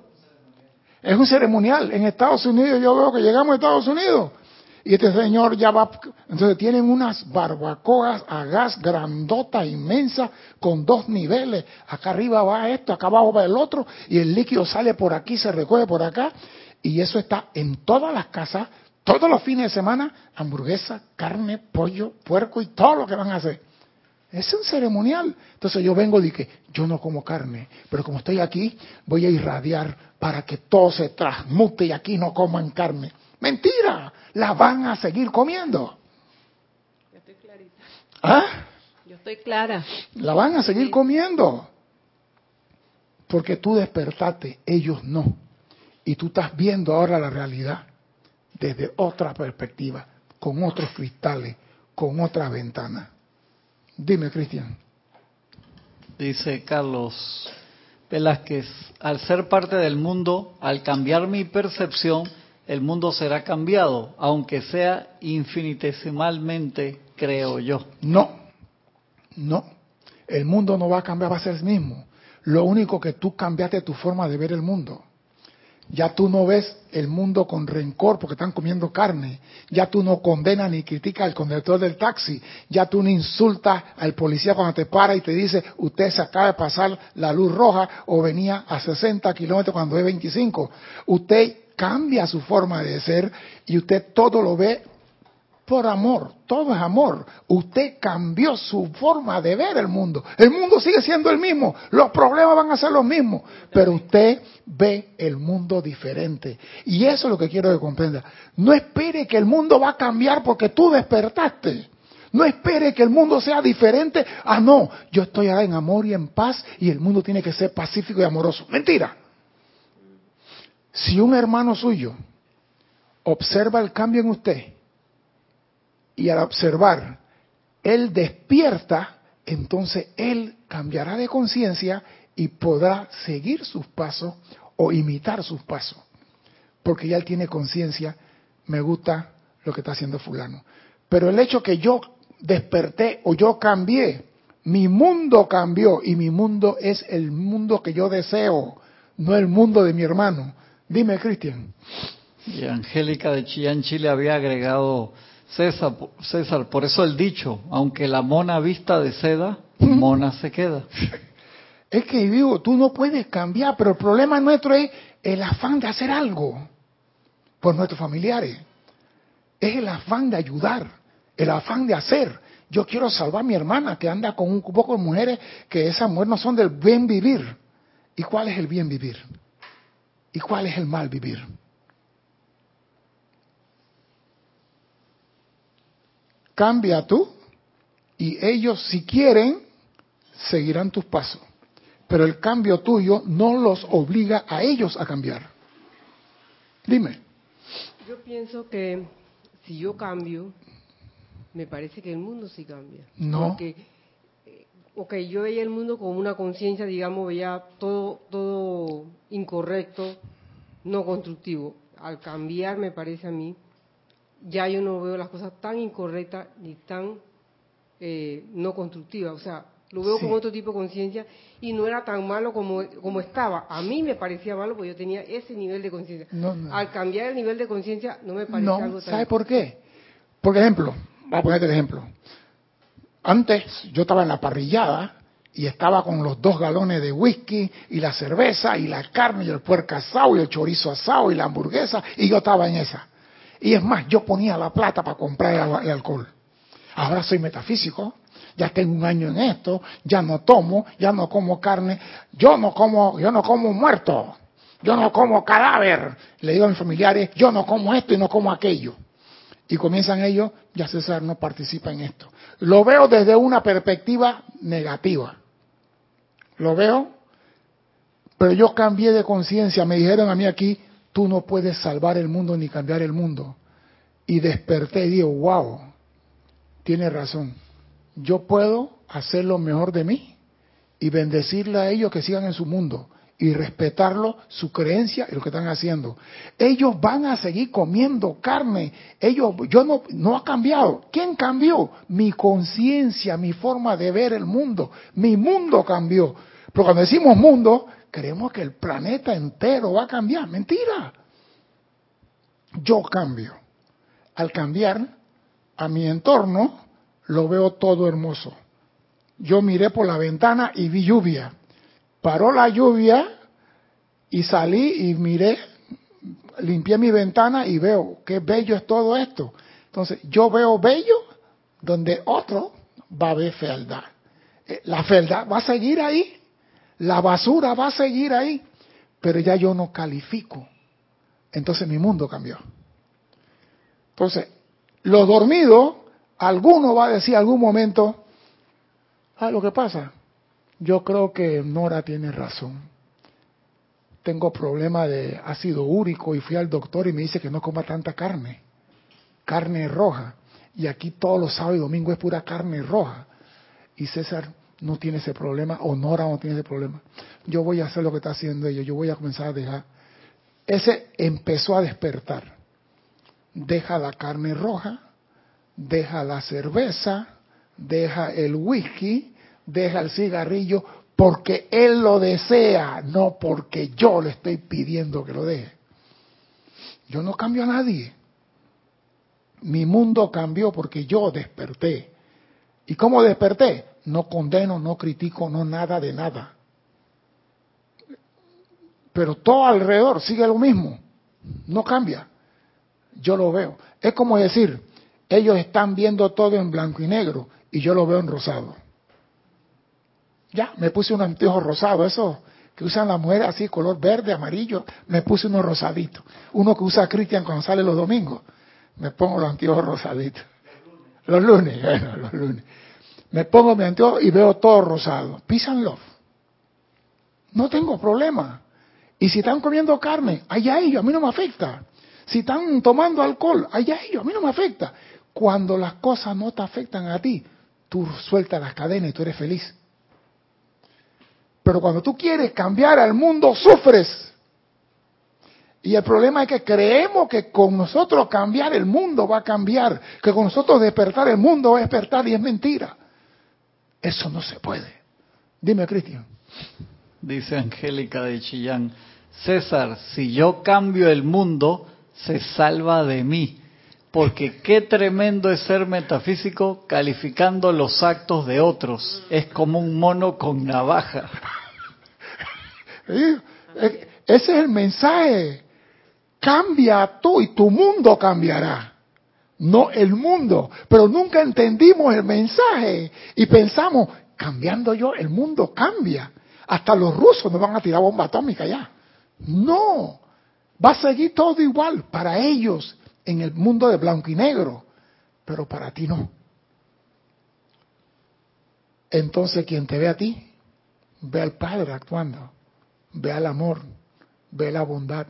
Es un ceremonial. En Estados Unidos yo veo que llegamos a Estados Unidos y este señor ya va. Entonces tienen unas barbacoas a gas grandotas, inmensas, con dos niveles. Acá arriba va esto, acá abajo va el otro y el líquido sale por aquí, se recoge por acá. Y eso está en todas las casas, todos los fines de semana, hamburguesa, carne, pollo, puerco y todo lo que van a hacer. Es un ceremonial. Entonces yo vengo y que yo no como carne, pero como estoy aquí, voy a irradiar para que todo se transmute y aquí no coman carne. Mentira, la van a seguir comiendo. Yo estoy clarita. ¿Ah? Yo estoy clara. La van a seguir Sí. comiendo. Porque tú despertaste, ellos no. Y tú estás viendo ahora la realidad desde otra perspectiva, con otros cristales, con otra ventana. Dime, Cristian. Dice Carlos Velázquez, al ser parte del mundo, al cambiar mi percepción, el mundo será cambiado, aunque sea infinitesimalmente, creo yo. No, no. El mundo no va a cambiar, va a ser el mismo. Lo único que tú cambiaste tu forma de ver el mundo. Ya tú no ves el mundo con rencor porque están comiendo carne. Ya tú no condenas ni criticas al conductor del taxi. Ya tú no insultas al policía cuando te para y te dice, usted se acaba de pasar la luz roja o venía a 60 kilómetros cuando es 25. Usted cambia su forma de ser y usted todo lo ve por amor, todo es amor. Usted cambió su forma de ver el mundo. El mundo sigue siendo el mismo, los problemas van a ser los mismos, pero usted ve el mundo diferente. Y eso es lo que quiero que comprenda. No espere que el mundo va a cambiar porque tú despertaste. No espere que el mundo sea diferente. Ah, no, yo estoy en amor y en paz y el mundo tiene que ser pacífico y amoroso. Mentira. Si un hermano suyo observa el cambio en usted, y al observar, él despierta, entonces él cambiará de conciencia y podrá seguir sus pasos o imitar sus pasos. Porque ya él tiene conciencia, me gusta lo que está haciendo fulano. Pero el hecho que yo desperté o yo cambié, mi mundo cambió y mi mundo es el mundo que yo deseo, no el mundo de mi hermano. Dime, Cristian. Y Angélica de Chillán, Chile había agregado César, César, por eso el dicho, aunque la mona vista de seda, mona se queda. Es que digo, tú no puedes cambiar, pero el problema nuestro es el afán de hacer algo por nuestros familiares. Es el afán de ayudar, el afán de hacer. Yo quiero salvar a mi hermana que anda con un poco de mujeres que esas mujeres no son del bien vivir. ¿Y cuál es el bien vivir? ¿Y cuál es el mal vivir? Cambia tú y ellos si quieren seguirán tus pasos. Pero el cambio tuyo no los obliga a ellos a cambiar. Dime. Yo pienso que si yo cambio, me parece que el mundo sí cambia. No. Porque, eh, ok, yo veía el mundo con una conciencia, digamos, veía todo, todo incorrecto, no constructivo. Al cambiar, me parece a mí, ya yo no veo las cosas tan incorrectas ni tan eh, no constructivas. O sea, lo veo Sí. con otro tipo de conciencia y no era tan malo como, como estaba. A mí me parecía malo porque yo tenía ese nivel de conciencia. No, no. Al cambiar el nivel de conciencia, no me parecía algo No, tan... ¿sabe por qué? Por ejemplo, voy a ponerte el ejemplo. Antes yo estaba en la parrillada y estaba con los dos galones de whisky y la cerveza y la carne y el puerco asado y el chorizo asado y la hamburguesa y yo estaba en esa. Y es más, yo ponía la plata para comprar el, alcohol. Ahora soy metafísico, ya tengo un año en esto, ya no tomo, ya no como carne, yo no como, yo no como muerto, yo no como cadáver. Le digo a mis familiares, yo no como esto y no como aquello. Y comienzan ellos, ya César no participa en esto. Lo veo desde una perspectiva negativa. Lo veo, pero yo cambié de conciencia. Me dijeron a mí aquí, tú no puedes salvar el mundo ni cambiar el mundo. Y desperté y digo, wow, tiene razón. Yo puedo hacer lo mejor de mí y bendecirle a ellos que sigan en su mundo y respetarlo, su creencia y lo que están haciendo. Ellos van a seguir comiendo carne. Ellos, yo no, no ha cambiado. ¿Quién cambió? Mi conciencia, mi forma de ver el mundo. Mi mundo cambió. Pero cuando decimos mundo, creemos que el planeta entero va a cambiar. Mentira. Yo cambio. Al cambiar a mi entorno, lo veo todo hermoso. Yo miré por la ventana y vi lluvia paró la lluvia y salí y miré, limpié mi ventana y veo qué bello es todo esto. Entonces, yo veo bello donde otro va a ver fealdad. Eh, La fealdad va a seguir ahí, la basura va a seguir ahí, pero ya yo no califico. Entonces mi mundo cambió. Entonces, los dormidos, alguno va a decir algún momento, ah, lo que pasa, yo creo que Nora tiene razón. Tengo problema de ácido úrico y fui al doctor y me dice que no coma tanta carne, carne roja. Y aquí todos los sábados y domingos es pura carne roja. Y César no tiene ese problema, o Nora no tiene ese problema. Yo voy a hacer lo que está haciendo ella, yo voy a comenzar a dejar. Ese empezó a despertar. Deja la carne roja, deja la cerveza, deja el whisky, deja el cigarrillo porque él lo desea, no porque yo le estoy pidiendo que lo deje. Yo no cambio a nadie. Mi mundo cambió porque yo desperté. ¿Y cómo desperté? No condeno, no critico, no nada de nada. Pero todo alrededor sigue lo mismo. No cambia. Yo lo veo. Es como decir, ellos están viendo todo en blanco y negro y yo lo veo en rosado. Ya, me puse un anteojo rosado, eso que usan las mujeres así, color verde, amarillo, me puse uno rosadito. Uno que usa Cristian cuando sale los domingos, me pongo los anteojos rosaditos. Los lunes, bueno, los lunes. Me pongo mi anteojo y veo todo rosado. Peace and love. No tengo problema. Y si están comiendo carne, allá ellos, a mí no me afecta. Si están tomando alcohol, allá ellos, a mí no me afecta. Cuando las cosas no te afectan a ti, tú sueltas las cadenas y tú eres feliz. Pero cuando tú quieres cambiar al mundo, sufres. Y el problema es que creemos que con nosotros cambiar el mundo va a cambiar, que con nosotros despertar el mundo va a despertar y es mentira. Eso no se puede. Dime, Cristian. Dice Angélica de Chillán, César, si yo cambio el mundo, se salva de mí. Porque qué tremendo es ser metafísico calificando los actos de otros. Es como un mono con navaja. Ese es el mensaje. Cambia tú y tu mundo cambiará. No el mundo. Pero nunca entendimos el mensaje y pensamos, cambiando yo, el mundo cambia. Hasta los rusos nos van a tirar bomba atómica ya. No. Va a seguir todo igual para ellos en el mundo de blanco y negro. Pero para ti no. Entonces quien te ve a ti, ve al Padre actuando, ve al amor, ve la bondad,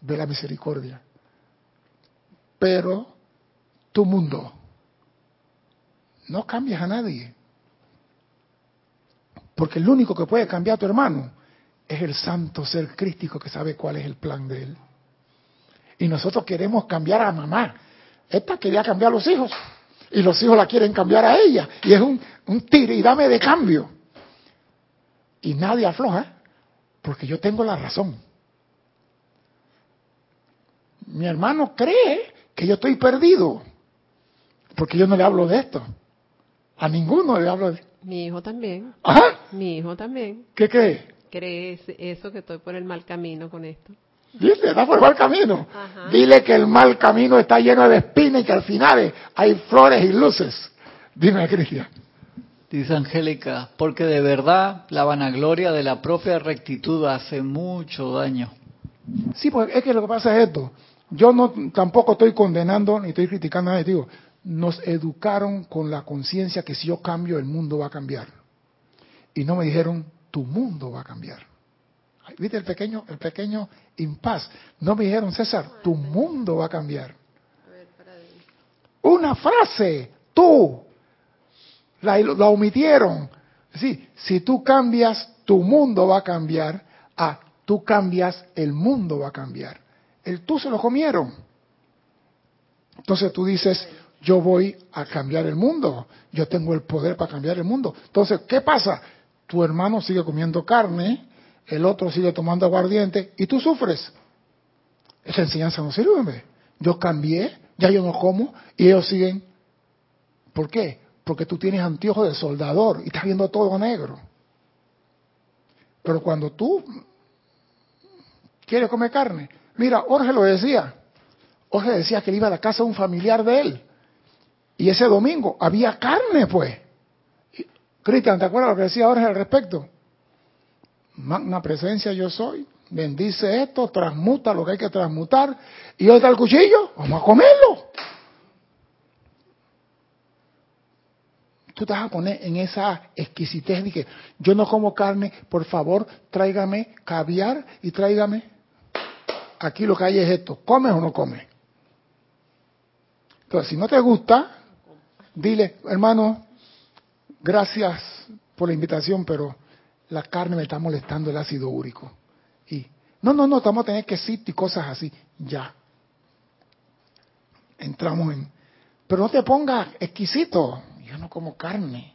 ve la misericordia. Pero tu mundo no cambias a nadie. Porque el único que puede cambiar a tu hermano es el santo ser crístico que sabe cuál es el plan de él. Y nosotros queremos cambiar a mamá. Esta quería cambiar a los hijos. Y los hijos la quieren cambiar a ella. Y es un, un tire y dame de cambio. Y nadie afloja. Porque yo tengo la razón. Mi hermano cree que yo estoy perdido. Porque yo no le hablo de esto. A ninguno le hablo de Mi hijo también. ¿Ajá? Mi hijo también. ¿Qué cree? Cree eso que estoy por el mal camino con esto. Dice, está por el mal camino. Ajá. Dile que el mal camino está lleno de espinas y que al final hay flores y luces. Dime, Cristian. Dice Angélica, porque de verdad la vanagloria de la propia rectitud hace mucho daño. Sí, pues es que lo que pasa es esto. Yo no tampoco estoy condenando ni estoy criticando a nadie. Digo, nos educaron con la conciencia que si yo cambio, el mundo va a cambiar. Y no me dijeron, tu mundo va a cambiar. ¿Viste el pequeño, el pequeño impas? No me dijeron, César, tu mundo va a cambiar. Una frase, tú, la, la omitieron. Sí, si tú cambias, tu mundo va a cambiar. A tú cambias, el mundo va a cambiar. El tú se lo comieron. Entonces tú dices, yo voy a cambiar el mundo. Yo tengo el poder para cambiar el mundo. Entonces, ¿qué pasa? Tu hermano sigue comiendo carne, el otro sigue tomando aguardiente y tú sufres. Esa enseñanza no sirve. Yo cambié, ya yo no como y ellos siguen. ¿Por qué? Porque tú tienes anteojos de soldador y estás viendo todo negro. Pero cuando tú quieres comer carne, mira, Jorge lo decía. Jorge decía que él iba a la casa de un familiar de él. Y ese domingo había carne, pues. Cristian, ¿te acuerdas lo que decía Jorge al respecto? Magna presencia yo soy. Bendice esto, transmuta lo que hay que transmutar. Y hoy está el cuchillo, vamos a comerlo. Tú te vas a poner en esa exquisitez de que yo no como carne, por favor, tráigame caviar y tráigame. Aquí lo que hay es esto, ¿comes o no comes? Entonces, si no te gusta, dile, hermano, gracias por la invitación, pero la carne me está molestando el ácido úrico. Y, no, no, no, estamos a tener quesito y cosas así. Ya. Entramos en... Pero no te pongas exquisito. Yo no como carne.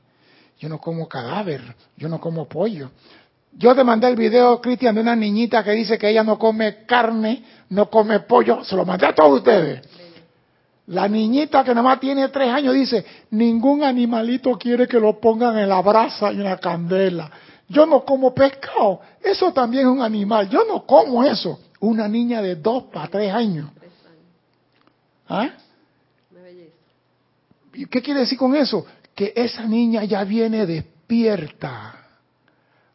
Yo no como cadáver. Yo no como pollo. Yo te mandé el video, Cristian, de una niñita que dice que ella no come carne, no come pollo. Se lo mandé a todos ustedes. La niñita que nomás tiene tres años dice, ningún animalito quiere que lo pongan en la brasa y en la candela. Yo no como pescado, eso también es un animal. Yo no como eso. Una niña de dos para tres años. ¿Ah? ¿Y ¿Qué quiere decir con eso? Que esa niña ya viene despierta.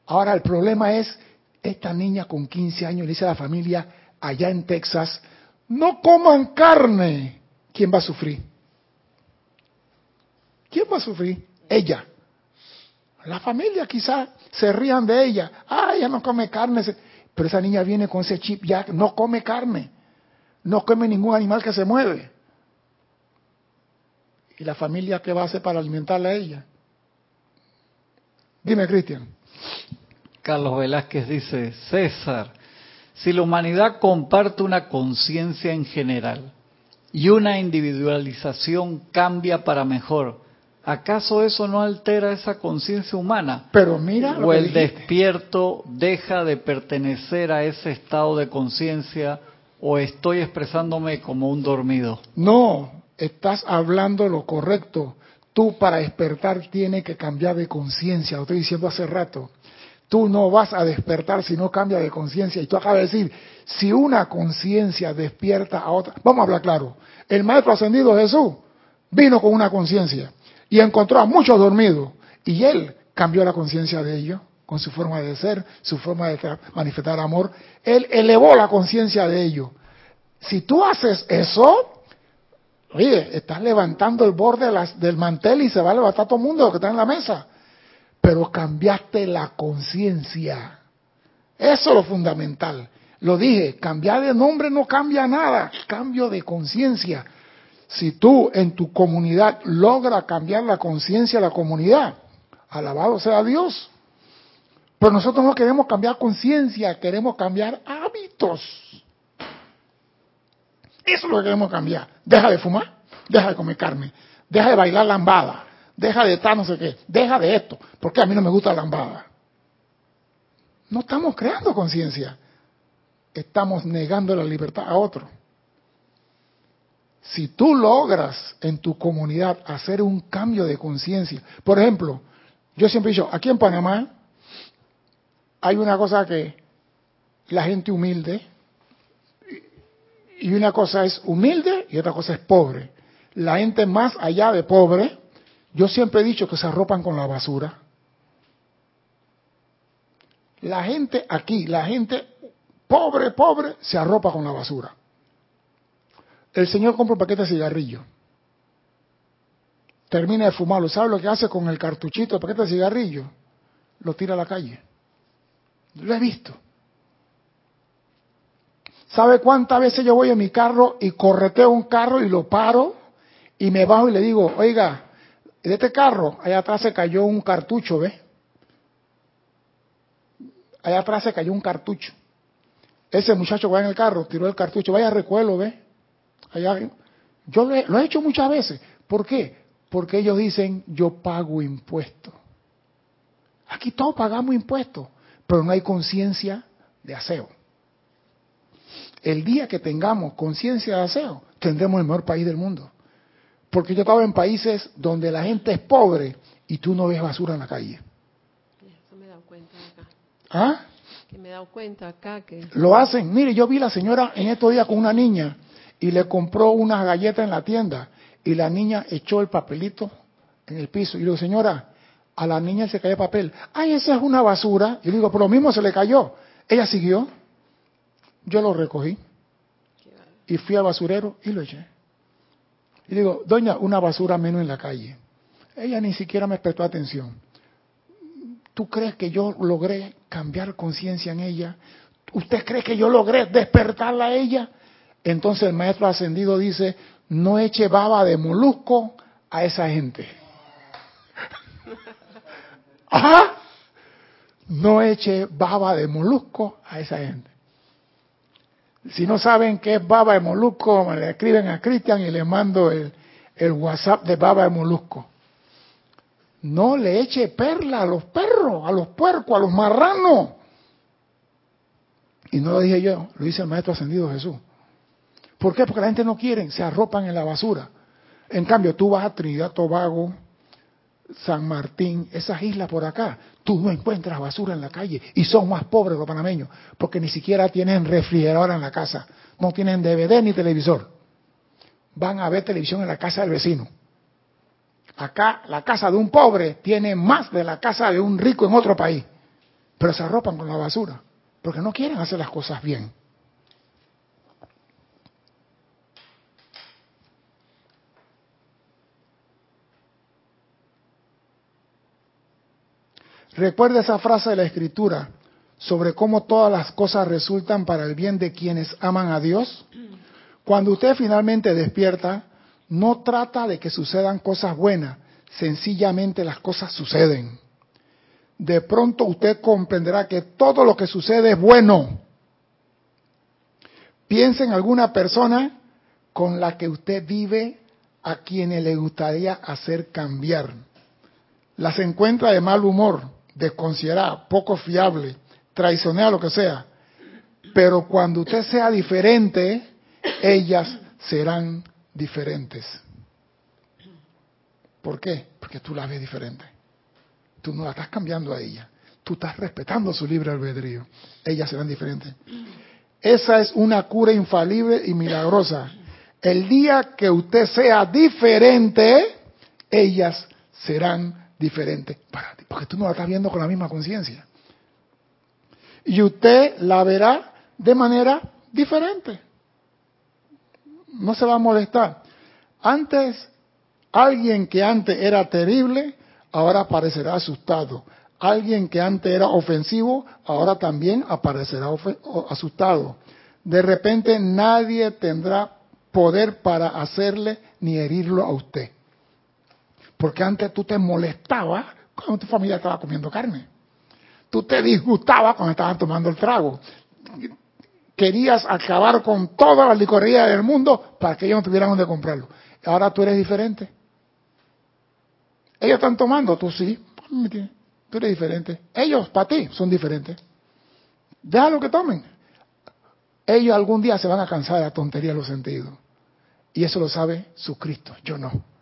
Ahora el problema es, esta niña con 15 años le dice a la familia allá en Texas, no coman carne. ¿Quién va a sufrir? ¿Quién va a sufrir? Ella. La familia quizás se rían de ella. Ah, ella no come carne. Pero esa niña viene con ese chip ya, no come carne. No come ningún animal que se mueve. ¿Y la familia qué va a hacer para alimentarla a ella? Dime, Cristian. Carlos Velázquez dice, César, si la humanidad comparte una conciencia en general y una individualización cambia para mejor, ¿acaso eso no altera esa conciencia humana? Pero mira lo ¿O que el dijiste. despierto deja de pertenecer a ese estado de conciencia o estoy expresándome como un dormido? No, estás hablando lo correcto. Tú para despertar tienes que cambiar de conciencia, lo estoy diciendo hace rato. Tú no vas a despertar si no cambia de conciencia. Y tú acabas de decir, si una conciencia despierta a otra, vamos a hablar claro, el Maestro Ascendido Jesús vino con una conciencia y encontró a muchos dormidos y él cambió la conciencia de ellos con su forma de ser, su forma de manifestar amor. Él elevó la conciencia de ellos. Si tú haces eso, Oye, estás levantando el borde del mantel y se va a levantar todo el mundo que está en la mesa. Pero cambiaste la conciencia. Eso es lo fundamental. Lo dije, cambiar de nombre no cambia nada, cambio de conciencia. Si tú en tu comunidad logras cambiar la conciencia de la comunidad, alabado sea Dios. Pero nosotros no queremos cambiar conciencia, queremos cambiar hábitos. Eso es lo que queremos cambiar. Deja de fumar, deja de comer carne, deja de bailar lambada, deja de estar no sé qué, deja de esto, porque a mí no me gusta la lambada. No estamos creando conciencia, estamos negando la libertad a otro. Si tú logras en tu comunidad hacer un cambio de conciencia, por ejemplo, yo siempre he dicho, aquí en Panamá hay una cosa que la gente humilde, y una cosa es humilde y otra cosa es pobre. La gente más allá de pobre, yo siempre he dicho que se arropan con la basura. La gente aquí, la gente pobre, pobre, se arropa con la basura. El señor compra un paquete de cigarrillo. Termina de fumarlo. ¿Sabe lo que hace con el cartuchito, el paquete de cigarrillo? Lo tira a la calle. Lo he visto. ¿Sabe cuántas veces yo voy en mi carro y correteo un carro y lo paro y me bajo y le digo, oiga, de este carro, allá atrás se cayó un cartucho, ¿ve? Allá atrás se cayó un cartucho. Ese muchacho que va en el carro tiró el cartucho, vaya recuelo, ¿ve? Allá, yo lo he, lo he hecho muchas veces. ¿Por qué? Porque ellos dicen, yo pago impuestos. Aquí todos pagamos impuestos, pero no hay conciencia de aseo. El día que tengamos conciencia de aseo, tendremos el mejor país del mundo. Porque yo estaba en países donde la gente es pobre y tú no ves basura en la calle. Eso me he dado cuenta acá. ¿Ah? Que me he dado cuenta acá que... Lo hacen. Mire, yo vi la señora en estos días con una niña y le compró unas galletas en la tienda y la niña echó el papelito en el piso. Y le digo, señora, a la niña se cayó papel. Ay, esa es una basura. Y le digo, por lo mismo se le cayó. Ella siguió. Yo lo recogí y fui al basurero y lo eché. Y digo, doña, una basura menos en la calle. Ella ni siquiera me prestó atención. ¿Tú crees que yo logré cambiar conciencia en ella? ¿Usted cree que yo logré despertarla a ella? Entonces el maestro ascendido dice, no eche baba de molusco a esa gente. Ajá. No eche baba de molusco a esa gente. Si no saben qué es baba de molusco, me le escriben a Cristian y le mando el, WhatsApp de baba de molusco. No le eche perla a los perros, a los puercos, a los marranos. Y no lo dije yo, lo dice el Maestro Ascendido Jesús. ¿Por qué? Porque la gente no quiere, se arropan en la basura. En cambio, tú vas a Trinidad, Tobago, San Martín, esas islas por acá, tú no encuentras basura en la calle y son más pobres los panameños porque ni siquiera tienen refrigerador en la casa, no tienen DVD ni televisor. Van a ver televisión en la casa del vecino. Acá la casa de un pobre tiene más de la casa de un rico en otro país, pero se arropan con la basura porque no quieren hacer las cosas bien. Recuerda esa frase de la escritura sobre cómo todas las cosas resultan para el bien de quienes aman a Dios. Cuando usted finalmente despierta, no trata de que sucedan cosas buenas, sencillamente las cosas suceden. De pronto usted comprenderá que todo lo que sucede es bueno. Piense en alguna persona con la que usted vive a quienes le gustaría hacer cambiar. Las encuentra de mal humor, desconsiderada, poco fiable, traicionera, lo que sea. Pero cuando usted sea diferente, ellas serán diferentes. ¿Por qué? Porque tú la ves diferente. Tú no la estás cambiando a ella. Tú estás respetando su libre albedrío. Ellas serán diferentes. Esa es una cura infalible y milagrosa. El día que usted sea diferente, ellas serán diferentes para ti. Porque tú no la estás viendo con la misma conciencia. Y usted la verá de manera diferente. No se va a molestar. Antes, alguien que antes era terrible, ahora aparecerá asustado. Alguien que antes era ofensivo, ahora también aparecerá asustado. De repente nadie tendrá poder para hacerle ni herirlo a usted. Porque antes tú te molestabas cuando tu familia estaba comiendo carne. Tú te disgustabas cuando estaban tomando el trago. Querías acabar con todas las licorerías del mundo para que ellos no tuvieran donde comprarlo. Ahora tú eres diferente. Ellos están tomando, tú sí. Tú eres diferente. Ellos, para ti, son diferentes. Déjalo que tomen. Ellos algún día se van a cansar de la tontería de los sentidos. Y eso lo sabe su Cristo. Yo no.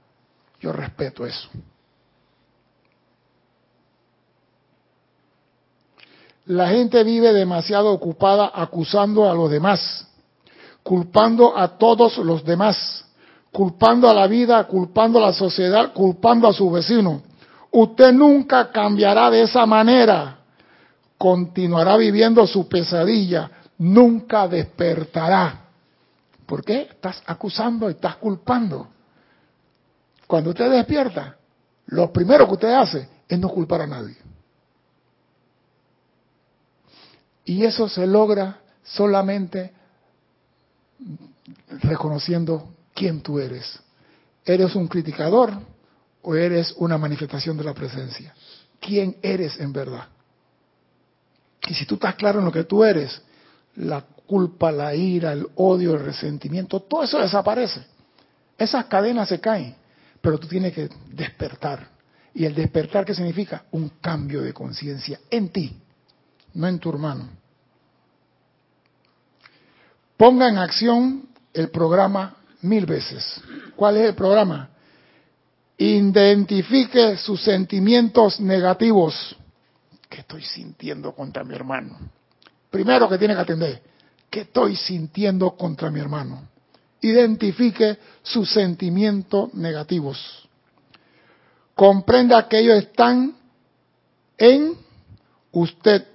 Yo respeto eso. La gente vive demasiado ocupada acusando a los demás, culpando a todos los demás, culpando a la vida, culpando a la sociedad, culpando a su vecino. Usted nunca cambiará de esa manera. Continuará viviendo su pesadilla, nunca despertará. ¿Por qué? Estás acusando y estás culpando. Cuando usted despierta, lo primero que usted hace es no culpar a nadie. Y eso se logra solamente reconociendo quién tú eres. ¿Eres un criticador o eres una manifestación de la presencia? ¿Quién eres en verdad? Y si tú estás claro en lo que tú eres, la culpa, la ira, el odio, el resentimiento, todo eso desaparece. Esas cadenas se caen, pero tú tienes que despertar. ¿Y el despertar qué significa? Un cambio de conciencia en ti, no en tu hermano. Ponga en acción el programa mil veces. ¿Cuál es el programa? Identifique sus sentimientos negativos que estoy sintiendo contra mi hermano. Primero que tiene que atender, ¿qué estoy sintiendo contra mi hermano? Identifique sus sentimientos negativos. Comprenda que ellos están en usted.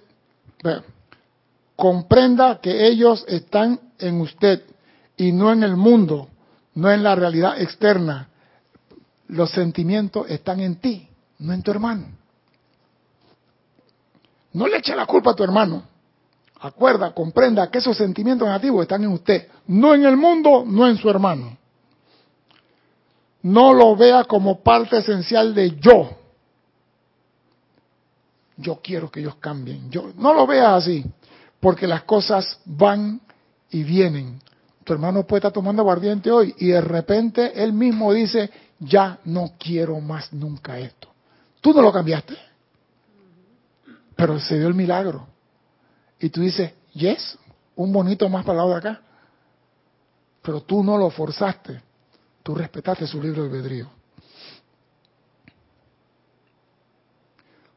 Comprenda que ellos están en usted y no en el mundo, no en la realidad externa. Los sentimientos están en ti, no en tu hermano. No le eche la culpa a tu hermano. Acuerda, comprenda que esos sentimientos negativos están en usted, no en el mundo, no en su hermano. No lo vea como parte esencial de yo. Yo quiero que ellos cambien. Yo no lo vea así, porque las cosas van y vienen. Tu hermano puede estar tomando aguardiente hoy y de repente él mismo dice, ya no quiero más nunca esto. Tú no lo cambiaste, pero se dio el milagro. Y tú dices, yes, un bonito más para el lado de acá. Pero tú no lo forzaste, tú respetaste su libro de albedrío.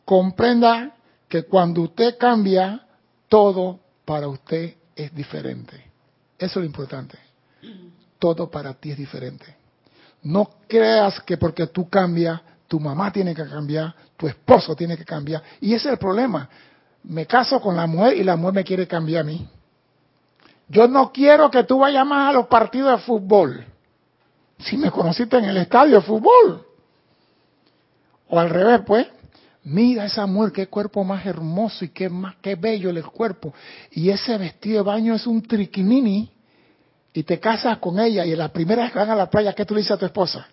Comprenda que cuando usted cambia, todo para usted es diferente. Eso es lo importante. Todo para ti es diferente. No creas que porque tú cambias, tu mamá tiene que cambiar, tu esposo tiene que cambiar. Y ese es el problema. Me caso con la mujer y la mujer me quiere cambiar a mí. Yo no quiero que tú vayas más a los partidos de fútbol. Si me conociste en el estadio de fútbol. O al revés, pues. Mira esa mujer, qué cuerpo más hermoso y qué más, qué bello el cuerpo. Y ese vestido de baño es un triquinini. Y te casas con ella y la primera vez que van a la playa, ¿qué tú le dices a tu esposa?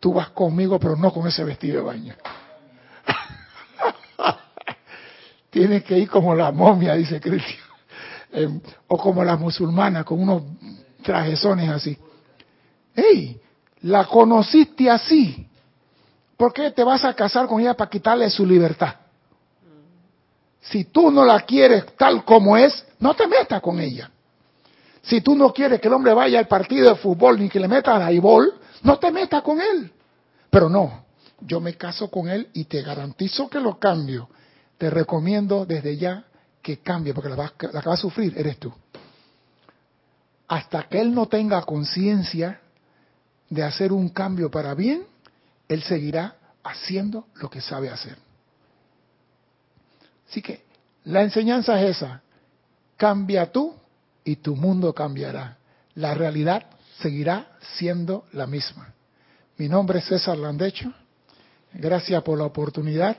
Tú vas conmigo, pero no con ese vestido de baño. Tienes que ir como la momia, dice Cristian. Eh, o como la musulmana, con unos trajezones así. ¡Ey! La conociste así. ¿Por qué te vas a casar con ella para quitarle su libertad? Si tú no la quieres tal como es, no te metas con ella. Si tú no quieres que el hombre vaya al partido de fútbol ni que le meta a no te metas con él. Pero no, yo me caso con él y te garantizo que lo cambio. Te recomiendo desde ya que cambie, porque la, la que va a sufrir eres tú. Hasta que él no tenga conciencia de hacer un cambio para bien, él seguirá haciendo lo que sabe hacer. Así que la enseñanza es esa. Cambia tú y tu mundo cambiará. La realidad seguirá siendo la misma. Mi nombre es César Landecho. Gracias por la oportunidad